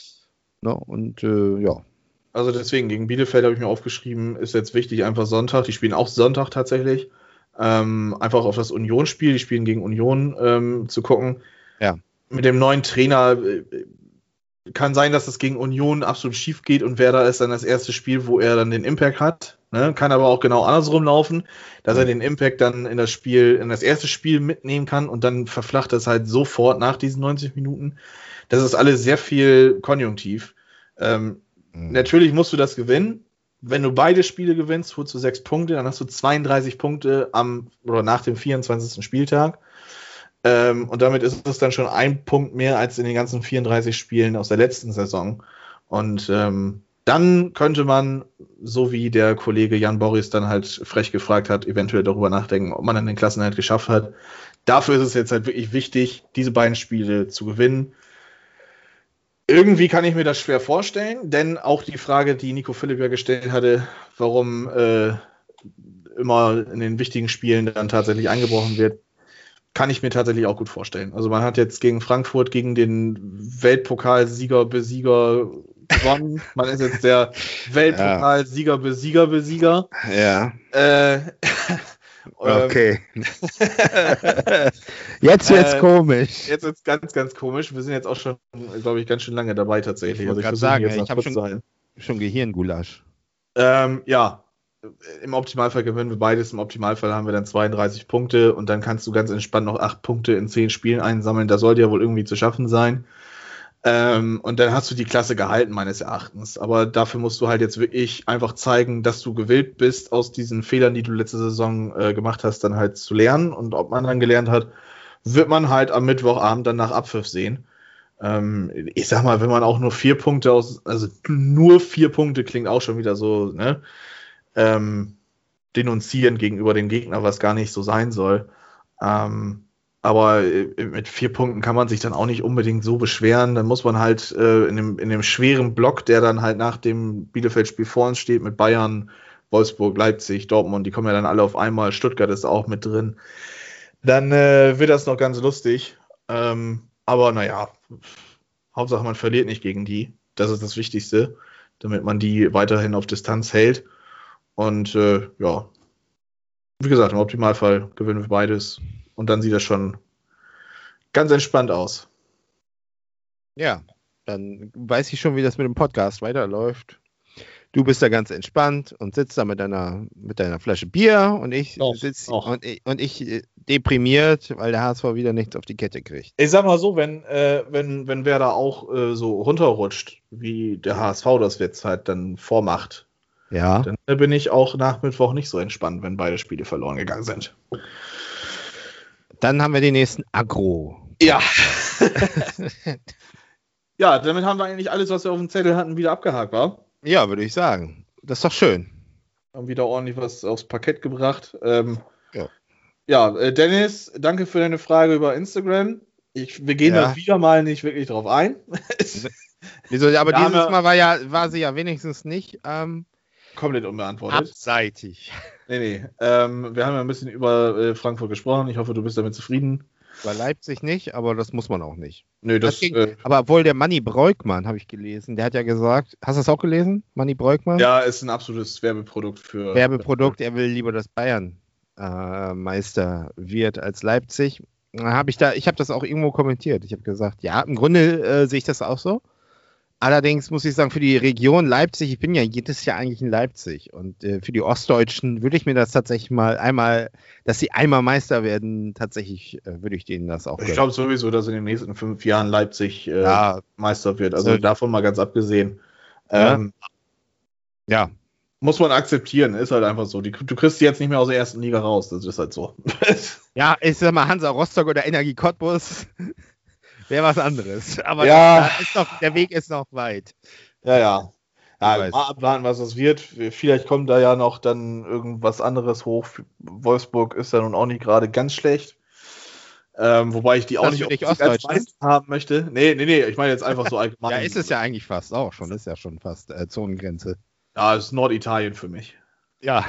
S3: ne, und äh, ja.
S2: Also deswegen, gegen Bielefeld habe ich mir aufgeschrieben, ist jetzt wichtig, einfach Sonntag. Die spielen auch Sonntag tatsächlich. Ähm, einfach auf das Union-Spiel, die spielen gegen Union ähm, zu gucken.
S3: Ja.
S2: Mit dem neuen Trainer äh, kann sein, dass es gegen Union absolut schief geht und Werder ist dann das erste Spiel, wo er dann den Impact hat. Ne? Kann aber auch genau andersrum laufen, dass er den Impact dann in das Spiel, in das erste Spiel mitnehmen kann und dann verflacht es halt sofort nach diesen 90 Minuten. Das ist alles sehr viel konjunktiv. Ähm,
S3: Mhm.
S2: Natürlich musst du das gewinnen. Wenn du beide Spiele gewinnst, holst du sechs Punkte, dann hast du 32 Punkte am oder nach dem 24. Spieltag. Ähm, und damit ist es dann schon ein Punkt mehr als in den ganzen 34 Spielen aus der letzten Saison. Und ähm, dann könnte man, so wie der Kollege Jan Boris dann halt frech gefragt hat, eventuell darüber nachdenken, ob man dann den Klassenhalt geschafft hat. Dafür ist es jetzt halt wirklich wichtig, diese beiden Spiele zu gewinnen. Irgendwie kann ich mir das schwer vorstellen, denn auch die Frage, die Nico Philipp ja gestellt hatte, warum äh, immer in den wichtigen Spielen dann tatsächlich eingebrochen wird, kann ich mir tatsächlich auch gut vorstellen. Also man hat jetzt gegen Frankfurt, gegen den Weltpokalsieger, Besieger gewonnen. Man ist jetzt der Weltpokalsieger, Besieger, Besieger.
S3: Ja.
S2: Äh,
S3: Okay. jetzt wird's
S2: Äh,
S3: komisch.
S2: Jetzt ist ganz, ganz komisch. Wir sind jetzt auch schon, glaube ich, ganz schön lange dabei tatsächlich.
S3: Ich grad
S2: versuche
S3: sagen, ich
S2: noch
S3: hab
S2: kurz
S3: schon-. Schon Gehirngulasch.
S2: Ähm, ja, im Optimalfall gewinnen wir beides. Im Optimalfall haben wir dann 32 Punkte und dann kannst du ganz entspannt noch 8 Punkte in 10 Spielen einsammeln. Das sollte ja wohl irgendwie zu schaffen sein. Ähm, und dann hast du die Klasse gehalten, meines Erachtens. Aber dafür musst du halt jetzt wirklich einfach zeigen, dass du gewillt bist, aus diesen Fehlern, die du letzte Saison äh, gemacht hast, dann halt zu lernen. Und ob man dann gelernt hat, wird man halt am Mittwochabend dann nach Abpfiff sehen. Ähm, ich sag mal, wenn man auch nur vier Punkte aus, also nur vier Punkte klingt auch schon wieder so, ne? Ähm, denunzieren gegenüber dem Gegner, was gar nicht so sein soll. Ähm, aber äh, mit vier Punkten kann man sich dann auch nicht unbedingt so beschweren. Dann muss man halt äh, in, dem, in dem schweren Block, der dann halt nach dem Bielefeld-Spiel vor uns steht, mit Bayern, Wolfsburg, Leipzig, Dortmund, die kommen ja dann alle auf einmal. Stuttgart ist auch mit drin. Dann äh, wird das noch ganz lustig. Ähm, aber naja, Hauptsache man verliert nicht gegen die. Das ist das Wichtigste, damit man die weiterhin auf Distanz hält. Und äh, ja, wie gesagt, im Optimalfall gewinnen wir beides. Und dann sieht das schon ganz entspannt aus.
S3: Ja, dann weiß ich schon, wie das mit dem Podcast weiterläuft. Du bist da ganz entspannt und sitzt da mit deiner, mit deiner Flasche Bier und ich sitze und ich, und ich äh, deprimiert, weil der HSV wieder nichts auf die Kette kriegt.
S2: Ich sag mal so, wenn, äh, wenn, wenn wer da auch äh, so runterrutscht, wie der HSV das jetzt halt dann vormacht,
S3: Ja.
S2: dann bin ich auch nach Mittwoch nicht so entspannt, wenn beide Spiele verloren gegangen sind.
S3: Dann haben wir den nächsten Agro.
S2: Ja. ja, damit haben wir eigentlich alles, was wir auf dem Zettel hatten, wieder abgehakt, war.
S3: Ja, würde ich sagen. Das ist doch schön.
S2: Haben wieder ordentlich was aufs Parkett gebracht. Ähm,
S3: Ja.
S2: ja, äh, Dennis, danke für deine Frage über Instagram. Ich, wir gehen
S3: Ja.
S2: da wieder mal nicht wirklich drauf ein.
S3: Wieso, aber
S2: haben
S3: dieses Mal war, ja, war sie ja wenigstens nicht ähm,
S2: Komplett unbeantwortet.
S3: abseitig.
S2: Nee, nee. Ähm, wir haben ja ein bisschen über äh, Frankfurt gesprochen. Ich hoffe, du bist damit zufrieden.
S3: Bei Leipzig nicht, aber das muss man auch nicht.
S2: Nö, das,
S3: Das ging-
S2: äh,
S3: Aber obwohl der Manni Breukmann, habe ich gelesen, der hat ja gesagt, hast du das auch gelesen? Manni Breukmann?
S2: ja, ist ein absolutes Werbeprodukt für.
S3: Werbeprodukt, er will lieber, dass Bayern äh, Meister wird als Leipzig. Hab ich da, ich habe das auch irgendwo kommentiert. Ich habe gesagt, ja, im Grunde äh, sehe ich das auch so. Allerdings muss ich sagen, für die Region Leipzig, ich bin ja jedes Jahr eigentlich in Leipzig und äh, für die Ostdeutschen würde ich mir das tatsächlich mal einmal, dass sie einmal Meister werden, tatsächlich äh, würde ich denen das auch
S2: Ich glaube sowieso, dass in den nächsten fünf Jahren Leipzig äh,
S3: Ja,
S2: Meister wird. Also
S3: So-
S2: davon mal ganz abgesehen.
S3: Ja.
S2: Ähm,
S3: ja,
S2: muss man akzeptieren, ist halt einfach so. Die, du kriegst die jetzt nicht mehr aus der ersten Liga raus. Das ist halt so.
S3: Ja, ich sag mal, Hansa Rostock oder Energie Cottbus wäre was anderes. Aber
S2: Ja.
S3: noch, der Weg ist noch weit.
S2: ja, ja. Ja, mal abwarten, was das wird. Vielleicht kommt da ja noch dann irgendwas anderes hoch. Wolfsburg ist ja nun auch nicht gerade ganz schlecht. Ähm, wobei ich die auch nicht
S3: dich
S2: als Meister haben möchte. Nee, nee, nee, ich meine jetzt einfach so allgemein.
S3: Ja, ist es ja eigentlich fast auch schon. Ist ja schon fast äh, Zonengrenze.
S2: Ja, ist Norditalien für mich.
S3: Ja.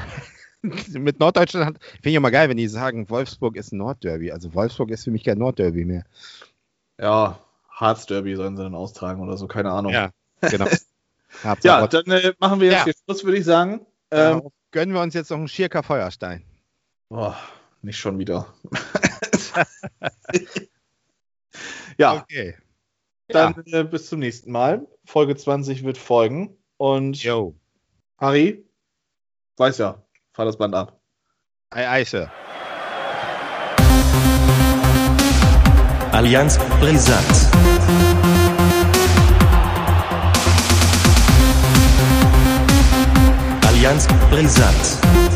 S3: Mit Norddeutschland finde ich immer geil, wenn die sagen, Wolfsburg ist ein Nordderby. Also Wolfsburg ist für mich kein Nordderby mehr.
S2: Ja, Harz Derby sollen sie dann austragen oder so, keine Ahnung.
S3: Ja, genau.
S2: Ja, dann äh, machen wir jetzt
S3: Ja.
S2: hier Schluss, würde ich sagen. Ähm,
S3: ähm, gönnen wir uns jetzt noch einen Schirker Feuerstein.
S2: boah, nicht schon wieder. ja,
S3: Okay.
S2: dann äh, bis zum nächsten Mal. Folge 20 wird folgen. Und
S3: Jo.
S2: Harry, weiß ja, fahr das Band ab.
S3: Ei, Eiche.
S1: Allianz Brisant. Allianz Brisant.